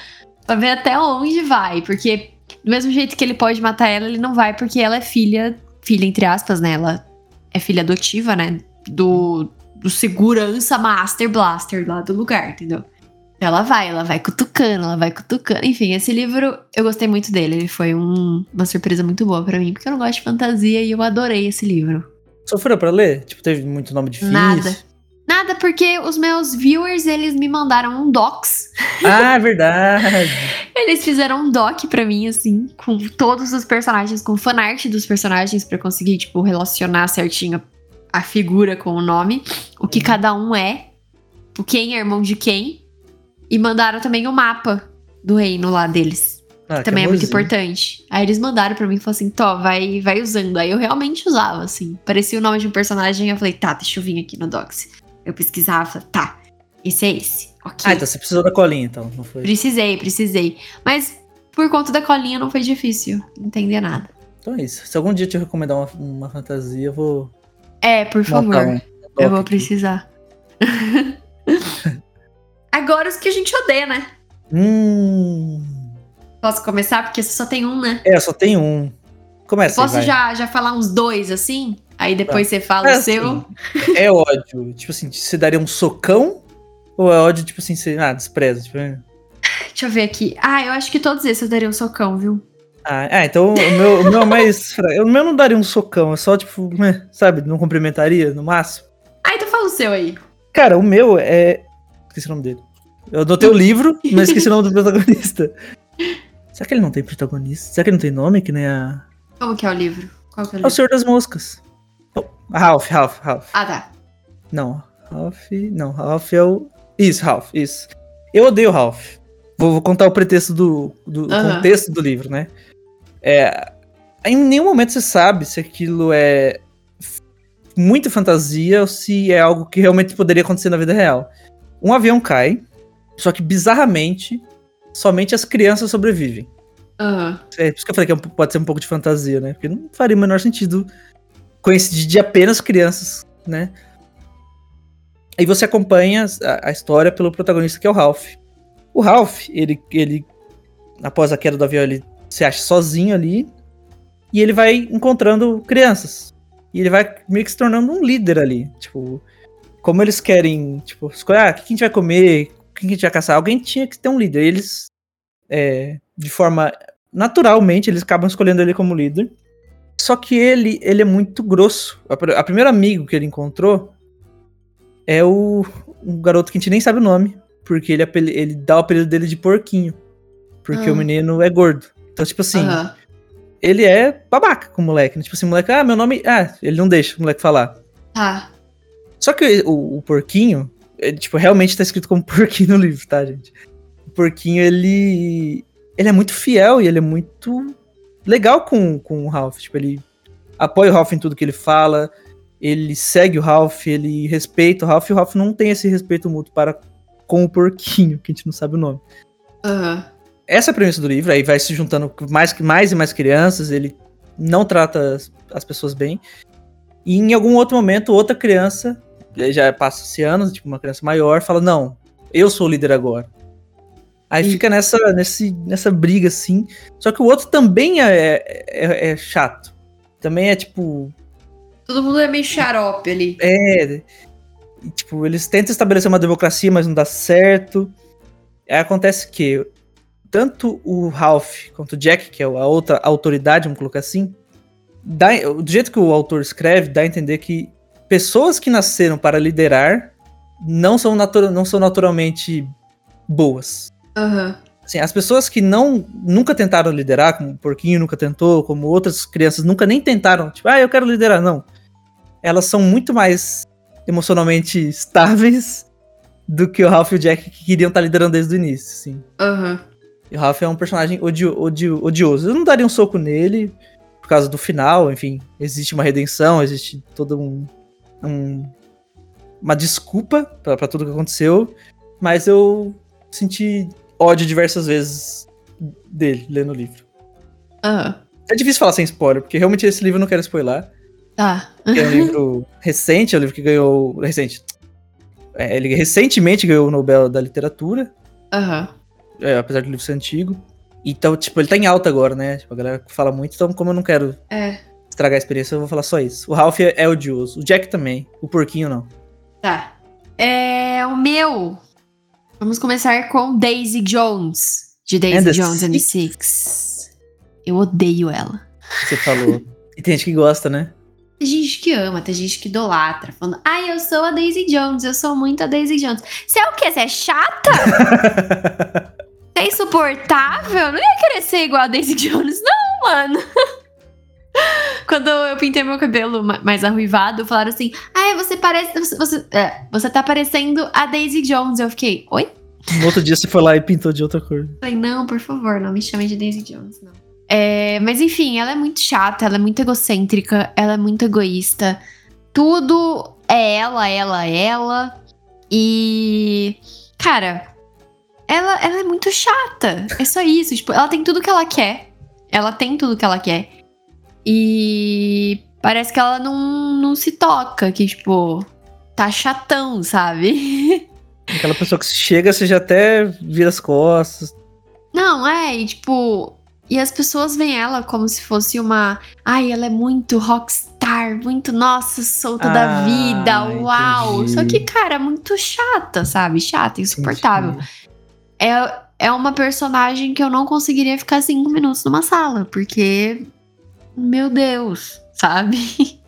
pra ver até onde vai. Porque, do mesmo jeito que ele pode matar ela, ele não vai porque ela é filha, filha entre aspas, né? Ela é filha adotiva, né? Do, do segurança Master Blaster lá do lugar, entendeu? Ela vai, ela vai cutucando, ela vai cutucando. Enfim, esse livro eu gostei muito dele. Ele foi um- uma surpresa muito boa pra mim, porque eu não gosto de fantasia e eu adorei esse livro. Sofreu pra ler? Tipo, teve muito nome difícil? Nada. Nada, porque os meus viewers, eles me mandaram um docs. Ah, verdade. [laughs] Eles fizeram um doc pra mim, assim, com todos os personagens, com fanart dos personagens, pra eu conseguir, tipo, relacionar certinho a figura com o nome, o que cada um é, o quem é irmão de quem. E mandaram também o mapa do reino lá deles. Ah, que também é muito importante. Aí eles mandaram pra mim e falaram assim: Tó, vai, vai usando. Aí eu realmente usava, assim. Parecia o nome de um personagem. Eu falei: tá, deixa eu vir aqui no Docs. Eu pesquisava, tá, esse é esse. Ok. Ah, então você precisou da colinha, então, não foi? Precisei, precisei. Mas por conta da colinha não foi difícil entender nada. Então é isso. Se algum dia eu te recomendar uma, uma fantasia, eu vou É, por favor. eu vou precisar. [laughs] Agora os que a gente odeia, né? Hum. Posso começar? Porque você só tem um, né? É, só tem um. Começa aí, Posso vai. já, já falar uns dois assim? Aí depois você fala É o seu. assim, É ódio. Tipo assim, você daria um socão? Ou é ódio, tipo assim, você. Ah, despreza. Tipo, é. Deixa eu ver aqui. Ah, eu acho que todos esses eu daria um socão, viu? Ah, ah, então o meu, o meu é mais. [laughs] fra- O meu não daria um socão, é só, tipo, sabe, não cumprimentaria no máximo. Ah, então fala o seu aí. Cara, o meu é. Esqueci o nome dele. Eu anotei o [laughs] livro, mas esqueci o nome do protagonista. Será que ele não tem protagonista? Será que ele não tem nome? Que nem a. Como que é o livro? Qual que é o É o livro? Senhor das Moscas. Oh, Ralph, Ralph, Ralph. Ah, tá. Não, Ralph. Não, Ralph é o. Isso, Ralph, isso. Eu odeio Ralph. Vou, vou contar o pretexto do. do Aham. contexto do livro, né? É, em nenhum momento você sabe se aquilo é muita fantasia ou se é algo que realmente poderia acontecer na vida real. Um avião cai, só que bizarramente, somente as crianças sobrevivem. Aham. É por isso que eu falei que é pode ser um pouco de fantasia, né? Porque não faria o menor sentido coincidir de apenas crianças, né? Aí você acompanha a, a história pelo protagonista que é o Ralph. O Ralph, ele, ele, após a queda do avião, ele se acha sozinho ali e ele vai encontrando crianças. E ele vai meio que se tornando um líder ali. Tipo, como eles querem, tipo, escolher, ah, o que a gente vai comer, o que a gente vai caçar? Alguém tinha que ter um líder. Eles, é, de forma naturalmente, eles acabam escolhendo ele como líder. Só que ele, ele é muito grosso. A, a primeiro amigo que ele encontrou é o um garoto que a gente nem sabe o nome, porque ele, apeli- ele dá o apelido dele de porquinho, porque Ah. o menino é gordo. Então, tipo assim, Aham. ele é babaca com o moleque. né? Tipo assim, o moleque, ah, meu nome. Ah, ele não deixa o moleque falar. Tá. Só que o, o porquinho, é, tipo, realmente tá escrito como [laughs] porquinho no livro, tá, gente? O porquinho, ele. Ele é muito fiel e ele é muito legal com, com o Ralph. Tipo, ele apoia o Ralph em tudo que ele fala, ele segue o Ralph, ele respeita o Ralph, e o Ralph não tem esse respeito mútuo para com o porquinho, que a gente não sabe o nome. Aham. Essa é a premissa do livro, aí vai se juntando mais, mais e mais crianças, ele não trata as, as pessoas bem. E em algum outro momento, outra criança, já passa-se anos, tipo uma criança maior, fala: Não, eu sou o líder agora. Aí Ih. fica nessa, nesse, nessa briga assim. Só que o outro também é, é, é chato. Também é tipo. Todo mundo é meio xarope ali. É. e, Tipo, eles tentam estabelecer uma democracia, mas não dá certo. Aí acontece que tanto o Ralph quanto o Jack, que é a outra autoridade, vamos colocar assim, dá, do jeito que o autor escreve, dá a entender que pessoas que nasceram para liderar não são, natura, não são naturalmente boas. Aham. Assim, as pessoas que não nunca tentaram liderar, como o Porquinho nunca tentou, como outras crianças nunca nem tentaram, tipo, ah, eu quero liderar, não. Elas são muito mais emocionalmente estáveis do que o Ralph e o Jack que queriam estar liderando desde o início, assim. Aham. E o Ralph é um personagem odio, odio, odioso. Eu não daria um soco nele por causa do final, enfim. Existe uma redenção, existe todo um. um- uma desculpa pra pra tudo que aconteceu. Mas eu senti ódio diversas vezes dele lendo o livro. Aham. É difícil falar sem spoiler, porque realmente esse livro eu não quero spoiler. Tá. que É um livro [laughs] recente, é um livro que ganhou. Recente. É, ele recentemente ganhou o Nobel da Literatura. Aham. É, apesar do livro ser antigo. Então, tipo, ele tá em alta agora, né? Tipo, a galera fala muito, então, como eu não quero É. estragar a experiência, eu vou falar só isso. O Ralph é, odioso. O Jack também. O porquinho não. Tá. É. O meu. Vamos começar com Daisy Jones, de Daisy And Jones and the Six. Six. Eu odeio ela. Você falou. E tem gente que gosta, né? Tem gente que ama, tem gente que idolatra, falando, ai, eu sou a Daisy Jones, eu sou muito a Daisy Jones. Você é o quê? Você é chata? [laughs] É insuportável? Não ia querer ser igual a Daisy Jones, não, mano. [laughs] Quando eu pintei meu cabelo ma- mais arruivado, falaram assim: Ai, você parece. Você, você, é, você tá parecendo a Daisy Jones. Eu fiquei, oi? No outro dia você foi lá e pintou de outra cor. Falei, não, por favor, não me chame de Daisy Jones, não. É, mas enfim, ela é muito chata, ela é muito egocêntrica, ela é muito egoísta. Tudo é ela, ela, ela. E. Cara, ela, ela é muito chata. É só isso. Tipo, ela tem tudo que ela quer. Ela tem tudo que ela quer. E parece que ela não, não se toca, que, tipo, tá chatão, sabe? [laughs] Aquela pessoa que chega, você já até vira as costas. Não, é, e tipo. E as pessoas veem ela como se fosse uma. Ai, ela é muito rockstar, muito, nossa, solta da Ah, vida, uau. entendi. Só que, cara, muito chata, sabe? Chata, insuportável. É, é uma personagem que eu não conseguiria ficar cinco minutos numa sala, porque. Meu Deus, sabe? [laughs]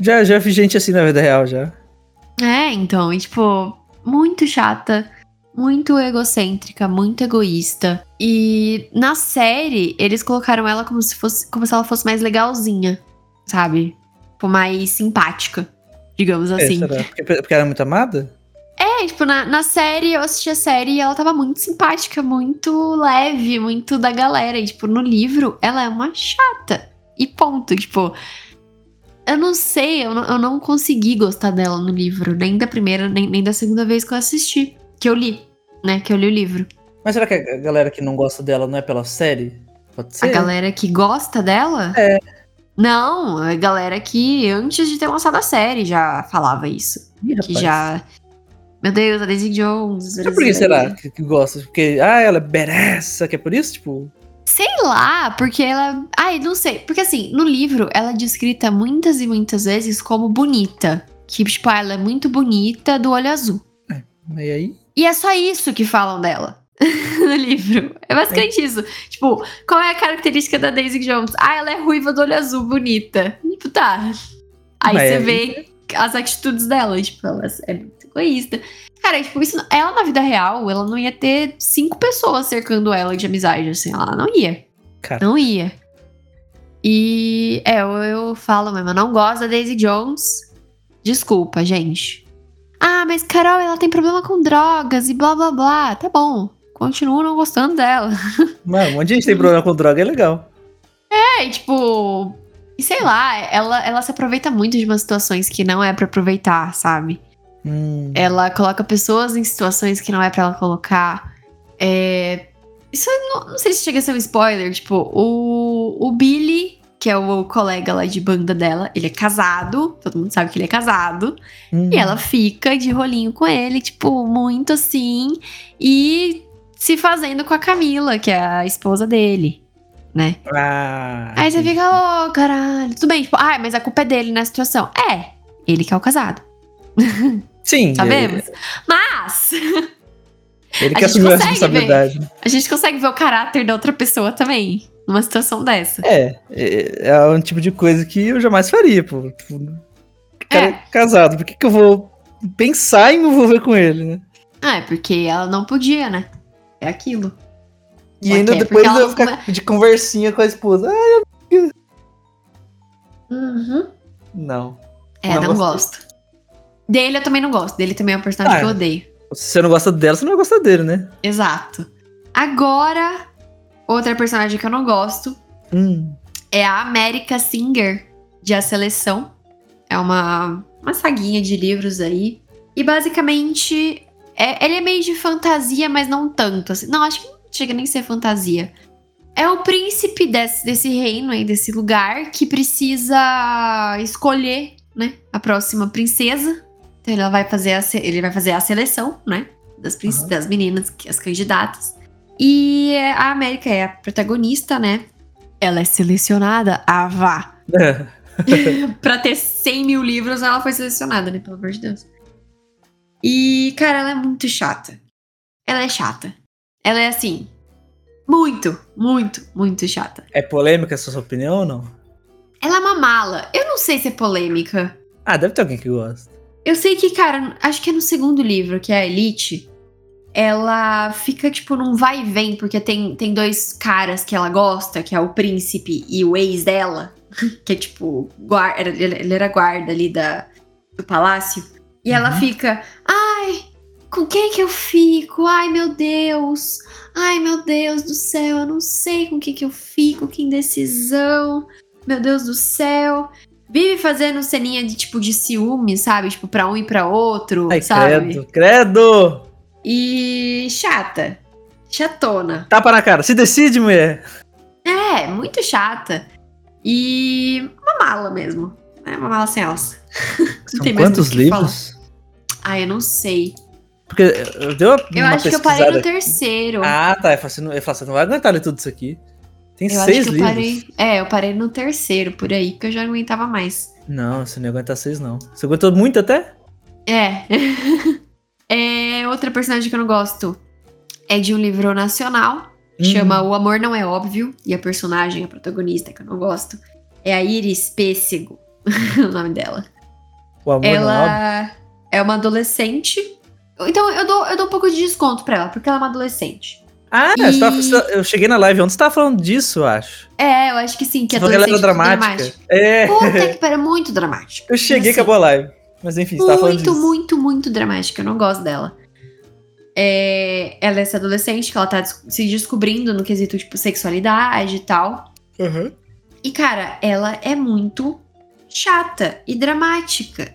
Já, já vi gente assim na vida real, já. É, então, e tipo, muito chata, muito egocêntrica, muito egoísta. E na série, eles colocaram ela como se fosse como se ela fosse mais legalzinha, sabe? Tipo, mais simpática, digamos É, assim. será? Porque, porque ela é muito amada? É, tipo, na, na série, eu assisti a série e ela tava muito simpática, muito leve, muito da galera. E, tipo, no livro, ela é uma chata. E ponto, tipo. Eu não sei, eu não, eu não consegui gostar dela no livro, nem da primeira, nem, nem da segunda vez que eu assisti. Que eu li, né? Que eu li o livro. Mas será que a galera que não gosta dela não é pela série? Pode ser? A galera que gosta dela? É. Não, a galera que antes de ter lançado a série já falava isso. Ih, Que rapaz. já. Meu Deus, a Daisy Jones. Mas por que será que, que gosta? Porque, ah, ela é badass, que é por isso? Tipo, Sei lá, porque ela. Ai, não sei. Porque assim, no livro, ela é descrita muitas e muitas vezes como bonita. Que, tipo, ah, ela é muito bonita do olho azul. e aí? E é só isso que falam dela [laughs] no livro. É basicamente isso. Tipo, qual é a característica da Daisy Jones? Ah, ela é ruiva do olho azul, bonita. Tipo, tá. Aí Mas você vê as atitudes dela. Tipo, ela é egoísta. Cara, tipo, isso, ela na vida real, ela não ia ter cinco pessoas cercando ela de amizade, assim. Ela não ia. Cara, Não ia. E é, eu, eu falo mesmo, eu não gosto da Daisy Jones. Desculpa, gente. Ah, mas Carol, ela tem problema com drogas e blá blá blá. Tá bom. Continuo não gostando dela. [laughs] mano, um monte de gente tem problema com droga, é legal. É, e, tipo. E sei lá, ela, ela se aproveita muito de umas situações que não é pra aproveitar, sabe? Hum, Ela coloca pessoas em situações que não é pra ela colocar. É, Isso não, não sei se chega a ser um spoiler. Tipo, o, o Billy, que é o colega lá de banda dela, ele é casado. Todo mundo sabe que ele é casado. hum. E ela fica de rolinho com ele, tipo, muito assim. E se fazendo com a Camila, que é a esposa dele, né? Ah, Aí você fica, ô, caralho. Tudo bem, tipo, ah, mas a culpa é dele na situação. É, ele que é o casado. [laughs] Sim, Sabemos? Mas. Ele, ele [laughs] A que gente assumiu a responsabilidade. A gente consegue ver o caráter da outra pessoa também, numa situação dessa. É, é, é um tipo de coisa que eu jamais faria, pô. Tipo, cara é. É. casado, por que, que eu vou pensar em me envolver com ele, né? Ah, é porque ela não podia, né? É aquilo. E Ela ainda quer, depois eu ela ficar de conversinha com a esposa. Ah, Uhum. não. É, Não não, gosto. Dele eu também não gosto. Dele também é um personagem Ah, que eu odeio. Se você não gosta dela, você não vai gostar dele, né? Exato. Agora, outra personagem que eu não gosto Hum. é a América Singer, de A Seleção. É uma, uma saguinha de livros aí. E basicamente, é, ele é meio de fantasia, mas não tanto. Assim. Não, acho que não chega nem a ser fantasia. É o príncipe desse, desse reino aí, desse lugar, que precisa escolher, né, a próxima princesa. Então ele vai fazer a, ele vai fazer a seleção, né, das, Aham. das meninas, as candidatas. E a América é a protagonista, né? Ela é selecionada, ah, vá. [laughs] pra ter 100 mil livros, ela foi selecionada, né? Pelo amor de Deus. E, cara, ela é muito chata. ela é chata. Ela é assim. Muito, muito, muito chata. É polêmica essa sua opinião ou não? Ela é uma mala. Eu não sei se é polêmica. Ah, deve ter alguém que gosta. Eu sei que, cara, acho que é no segundo livro, que é a Elite. Ela fica, tipo, num vai e vem, porque tem, tem dois caras que ela gosta, que é o príncipe e o ex dela, [laughs] que é tipo, guarda, ele era guarda ali da, do palácio. E ela Uhum. fica, ai, com quem que eu fico? Ai, meu Deus. Ai, meu Deus do céu, eu não sei com quem que eu fico, que indecisão. Meu Deus do céu. Vive fazendo ceninha de tipo de ciúme, sabe? Tipo, pra um e pra outro, Ai, sabe? credo, credo! E chata. Chatona. Tapa na cara, se decide, mulher! É, muito chata. E uma mala mesmo. É uma mala sem alça. [laughs] São quantos livros? Ah, eu não sei. Porque eu dei uma, Eu uma acho que eu parei no aqui. terceiro. Ah, tá. Eu falei, eu falei, você não vai aguentar ler tudo isso aqui. Tem eu seis livros. parei. É, eu parei no terceiro, por aí, porque eu já não aguentava mais. Não, você não ia aguentar seis, não. Você aguentou muito até? É. [laughs] é. Outra personagem que eu não gosto é de um livro nacional. Hum. Chama O Amor Não É Óbvio. E a personagem, a protagonista, que eu não gosto, é a Iris Pêssego. [laughs] o nome dela. O amor não é óbvio. ela é uma adolescente. Então eu dou, eu dou um pouco de desconto pra ela, porque ela é uma adolescente. Ah, E- você tava- você- eu cheguei na live ontem, você tava falando disso, eu acho. É, eu acho que sim, que ela adolescente era dramática. É, Puta que pariu, muito dramática. eu cheguei e Assim, acabou a live. Mas enfim, você tava falando Muito, disso. muito, muito dramática. Eu não gosto dela. É, ela é essa adolescente que ela tá se descobrindo no quesito, tipo, sexualidade e tal. Uhum. E, cara, ela é muito chata e dramática.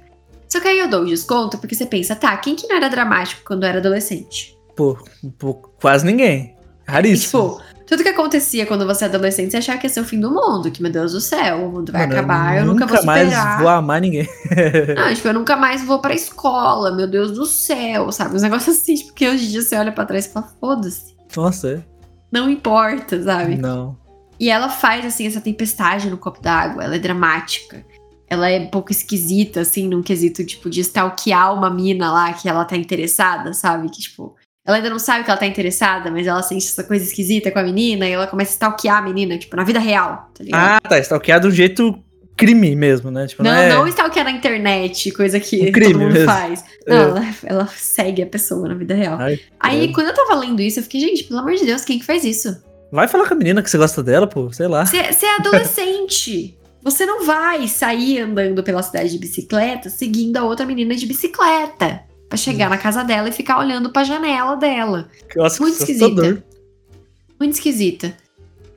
Só que aí eu dou o desconto porque você pensa, tá, quem que não era dramático quando era adolescente? Pô, pô, quase ninguém. Raríssimo. tipo, tudo que acontecia quando você é adolescente, você achava que ia ser o fim do mundo, que, meu Deus do céu, o mundo vai Mano, acabar, eu nunca, vou mais vou amar ninguém. [laughs] Não, tipo, eu nunca mais vou pra escola, meu Deus do céu, sabe? Uns negócios assim, tipo, que hoje em dia você olha pra trás e fala, foda-se, Nossa, é? não importa, sabe? Não. E ela faz, assim, essa tempestade no copo d'água, ela é dramática. Ela é um pouco esquisita, assim, num quesito, tipo, de stalkear uma mina lá que ela tá interessada, sabe? Que, tipo, ela ainda não sabe que ela tá interessada, mas ela sente essa coisa esquisita com a menina e ela começa a stalkear a menina, tipo, na vida real, tá ligado? Ah, tá. Stalkear do jeito crime mesmo, né? Tipo, não, não, é... não stalkear na internet, coisa que Um crime todo mundo mesmo. faz. É. Não, ela, ela segue a pessoa na vida real. Ai, Aí, credo. quando eu tava lendo isso, eu fiquei, gente, pelo amor de Deus, quem que faz isso? Vai falar com a menina que você gosta dela, pô. Sei lá. Você é adolescente. [laughs] Você não vai sair andando pela cidade de bicicleta seguindo a outra menina de bicicleta. Pra chegar na casa dela e ficar olhando pra janela dela. Nossa, Muito esquisita. Muito esquisita.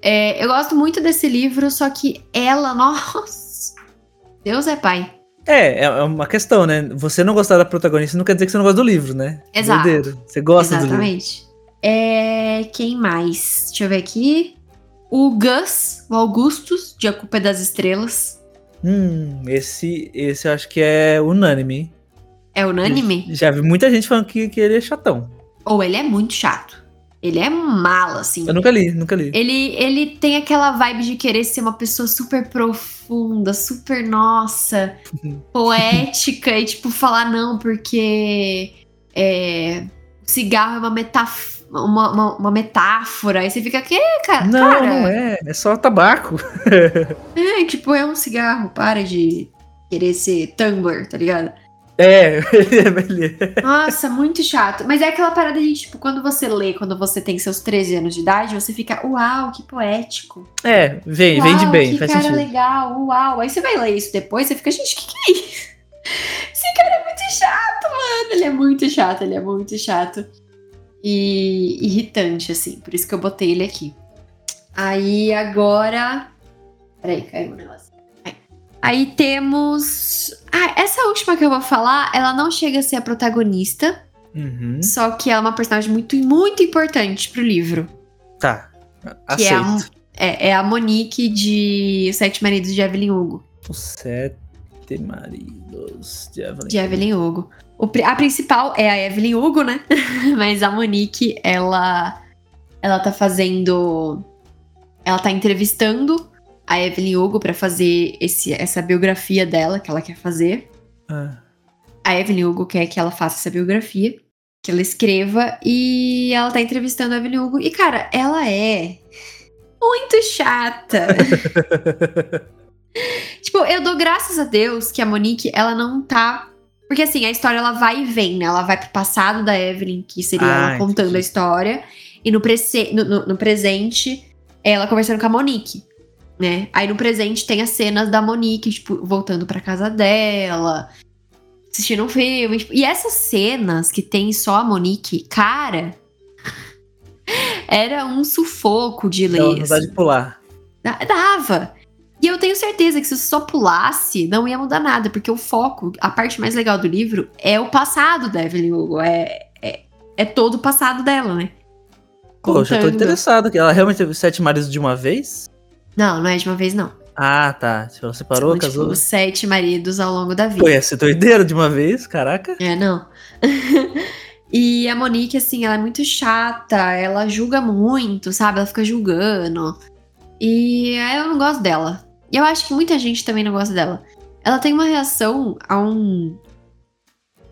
É, eu gosto muito desse livro, só que ela, [laughs] nossa. Deus é pai. É, é uma questão, né? Você não gostar da protagonista não quer dizer que você não gosta do livro, né? Exato. Doideira. Você gosta do livro. Exatamente. É, quem mais? Deixa eu ver aqui. O Gus, o Augustus, de A Culpa é das Estrelas. Hum, esse, esse eu acho que é unânime, hein? É unânime? Já vi muita gente falando que, que ele é chatão. Ou ele é muito chato. Ele é mala, assim. Eu nunca li, nunca li. Ele, ele tem aquela vibe de querer ser uma pessoa super profunda, super nossa, [laughs] poética e tipo falar não, porque é, cigarro é uma, metaf uma, uma, uma metáfora. Aí você fica, que, cara? Não, cara, não é. É só tabaco. [laughs] É, tipo, é um cigarro, para de querer ser Tumblr, tá ligado? É, ele [laughs] é. Nossa, muito chato. Mas é aquela parada de, tipo, quando você lê, quando você tem seus 13 anos de idade, você fica, uau, que poético. É, vem, uau, vende bem, que faz cara sentido. legal, uau. Aí você vai ler isso depois, você fica, gente, o que, que é isso? Esse cara é muito chato, mano. Ele é muito chato, ele é muito chato. E irritante, assim. Por isso que eu botei ele aqui. Aí agora. Peraí, caiu um negócio. Aí. Temos. Ah, essa última que eu vou falar, ela não chega a ser a protagonista. Uhum. Só que ela é uma personagem muito, muito importante pro livro. Tá. Que é a, Aceito. é, é a Monique de Os Sete Maridos de Evelyn Hugo. Os sete maridos de Evelyn. De Evelyn Hugo. O a principal é a Evelyn Hugo, né? [laughs] Mas a Monique, ela. Ela tá fazendo. Ela tá entrevistando a Evelyn Hugo pra fazer esse, essa biografia dela que ela quer fazer. Ah, A Evelyn Hugo quer que ela faça essa biografia. que ela escreva e ela tá entrevistando a Evelyn Hugo. E, cara, ela é muito chata. [laughs] tipo, eu dou graças a Deus que a Monique, ela não tá. Porque assim, a história ela vai e vem, né? Ela vai pro passado da Evelyn, que seria Ah, ela contando entendi. a história. E no, prece- no- no- no presente, ela conversando com a Monique. Né? Aí no presente tem as cenas da Monique, tipo, voltando pra casa dela, assistindo um filme. tipo, e essas cenas que tem só a Monique, cara, [laughs] era um sufoco de ler. Não dá de pular. Dava. E eu tenho certeza que se você só pulasse, não ia mudar nada, porque o foco, a parte mais legal do livro, é o passado da Evelyn Hugo. É, é, é todo o passado dela, né? Poxa, eu tô Contando. interessado. que Ela realmente teve sete maridos de uma vez? Não, não é de uma vez, não. Ah, tá. Tipo, ela separou, São, casou. tipo, sete maridos ao longo da vida. Ia ser doideira de uma vez, caraca. É, não. [laughs] e a Monique, assim, ela é muito chata, ela julga muito, sabe? Ela fica julgando. E aí eu não gosto dela. E eu acho que muita gente também não gosta dela. Ela tem uma reação a um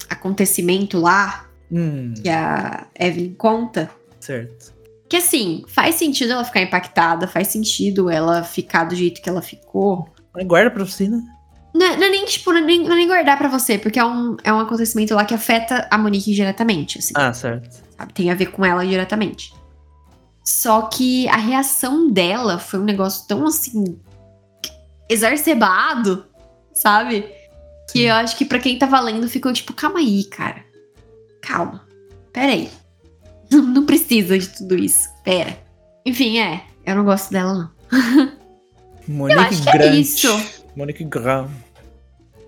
acontecimento lá Hum, que a Evelyn conta. certo. Que assim, faz sentido ela ficar impactada, faz sentido ela ficar do jeito que ela ficou. Mas guarda pra você, né? Não, é- não é nem, tipo, não é nem, não é nem guardar pra você, porque é um, é um acontecimento lá que afeta a Monique diretamente, assim. Ah, certo. sabe? Tem a ver com ela diretamente. Só que a reação dela foi um negócio tão assim. exacerbado, sabe? Que eu acho que pra quem tava lendo ficou tipo, calma aí, cara. Calma. Pera aí. Não, não precisa de tudo isso. Pera. Enfim, é. Eu não gosto dela, não. [laughs] Monique Eu acho que é Grant. isso. Monique Grant.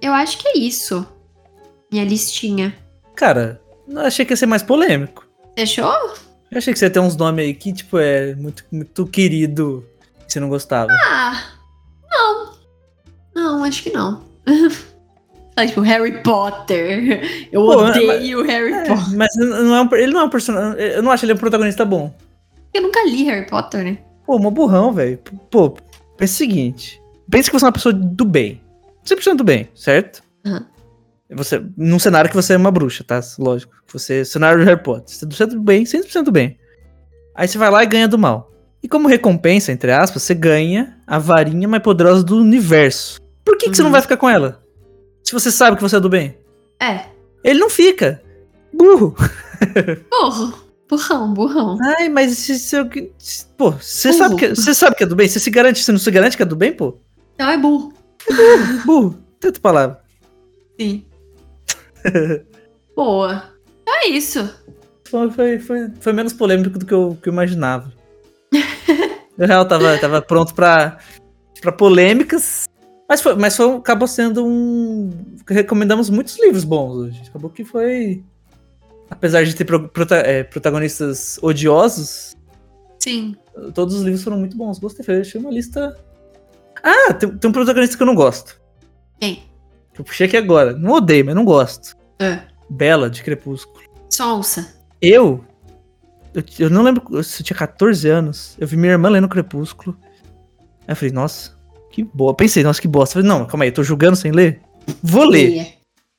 Eu acho que é isso. Minha listinha. Cara, eu achei que ia ser mais polêmico. Fechou? Eu achei que você ia ter uns nomes aí que, tipo, é muito, muito querido que você não gostava. Ah, não. Não, acho que não. [laughs] Ah, tipo, Harry Potter. Eu Pô, odeio Harry É, Potter. mas não é um- ele não é um personagem. Eu não acho ele um protagonista bom. Eu nunca li Harry Potter, né? Pô, mó burrão, velho. Pô, pensa o seguinte. Pensa que você é uma pessoa do bem. 100% do bem, certo? Aham. Você, num cenário que você é uma bruxa, tá? Lógico. Você, cenário de Harry Potter. Você é 100% do bem, 100% do bem. Aí você vai lá e ganha do mal. E como recompensa, entre aspas, você ganha a varinha mais poderosa do universo. Por que, que você não Uhum. vai ficar com ela? Se você sabe que você é do bem. É. Ele não fica. Burro. Burro. Burrão, burrão. Ai, mas se, se, eu- se- pô, você Burro. sabe, que, você sabe que é do bem? Você se garante, você não se garante que é do bem, pô? Então é burro. [laughs] Burro. Tem outra palavra. Sim. Boa. Então é isso. Foi, foi, foi, foi menos polêmico do que eu, que eu imaginava. [laughs] Na real, tava, tava pronto pra, pra polêmicas. Mas, foi, mas foi, acabou sendo um. Recomendamos muitos livros bons hoje. Acabou que foi. Apesar de ter pro- prota- é, protagonistas odiosos, Sim. todos os livros foram muito bons. Gostei, foi- achei uma lista. Ah, tem, tem um protagonista que eu não gosto. Quem? Que eu puxei aqui agora. Não odeio, mas não gosto. É. Bela, de Crepúsculo. Sonsa. Eu, eu, eu não lembro se eu tinha 14 anos. Eu vi minha irmã lendo Crepúsculo. Aí eu falei, nossa, que boa. Pensei, nossa, que bosta. Falei, não, calma aí, eu tô julgando sem ler? Vou ler. Leia.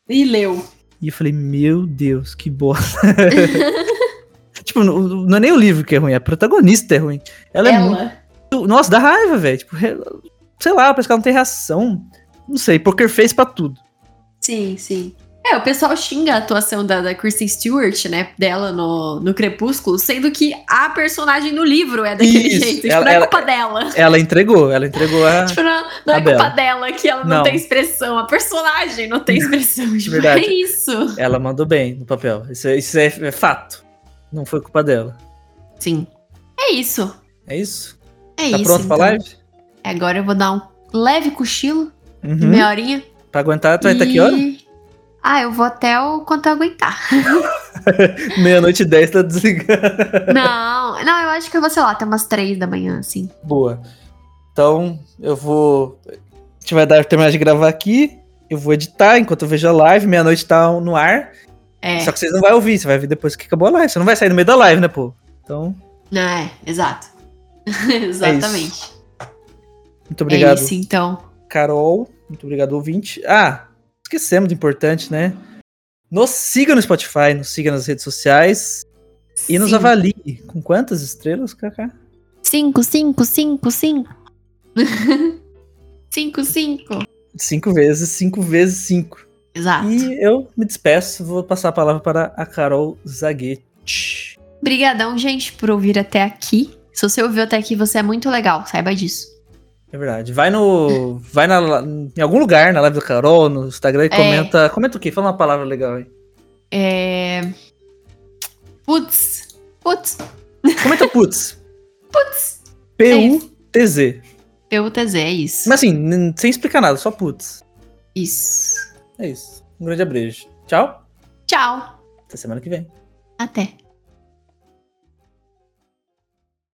E leu. E eu falei, meu Deus, que bosta. [laughs] tipo, não, não é nem o livro que é ruim, a protagonista é ruim. Ela, é muito. Ela. Nossa, dá raiva, velho. Tipo, sei lá, parece que ela não tem reação. Não sei, Poker Face pra tudo. Sim, sim. É, o pessoal xinga a atuação da, da Kristen Stewart, né? Dela no, no Crepúsculo, sendo que a personagem no livro é daquele Isso, jeito. Tipo, ela- não é ela- culpa dela. Ela entregou, ela entregou a. [laughs] Tipo, não, não A é culpa Bella. dela que ela não, Não. tem expressão. A personagem não tem expressão. Tipo, Verdade. é isso. Ela mandou bem no papel. Isso, é- isso é, é fato. Não foi culpa dela. Sim. É isso. É isso? É tá isso. pronto pra então. live? Agora eu vou dar um leve cochilo Uhum. meia horinha. Pra aguentar, tu vai estar e... que hora? Ah, eu vou até o quanto eu aguentar. [laughs] Meia-noite e dez, tá desligando. não, não, eu acho que eu vou, sei lá, até umas três da manhã, assim. Boa. Então, eu vou. A gente vai dar, terminar de gravar aqui. Eu vou editar enquanto eu vejo a live. Meia-noite tá no ar. É. Só que vocês não vão ouvir, você vai ver depois que acabou a live. Você não vai sair no meio da live, né, pô? Então, Não, é, exato. [laughs] Exatamente. muito obrigado, É isso, então. Carol. Muito obrigado, ouvinte. Ah, esquecemos do importante, né? Nos siga no Spotify, nos siga nas redes sociais e nos Sim. avalie. Com quantas estrelas, Kaká? Cinco, cinco, cinco, cinco. [laughs] cinco, cinco. Cinco vezes, cinco vezes cinco. Exato. E eu me despeço, vou passar a palavra para a Carol Zaguete. Obrigadão, gente, por ouvir até aqui. Se você ouviu até aqui, você é muito legal, saiba disso. É verdade. Vai no. Vai na, em algum lugar, na live da Carol, no Instagram e É. comenta. Comenta o quê? Fala uma palavra legal aí. É. Putz. Putz. Comenta putz. [laughs] Putz. P-U-T-Z. PUTZ, é isso. Mas assim, sem explicar nada, só putz. Isso. É isso. Um grande abrejo. Tchau. Tchau. Até semana que vem. Até.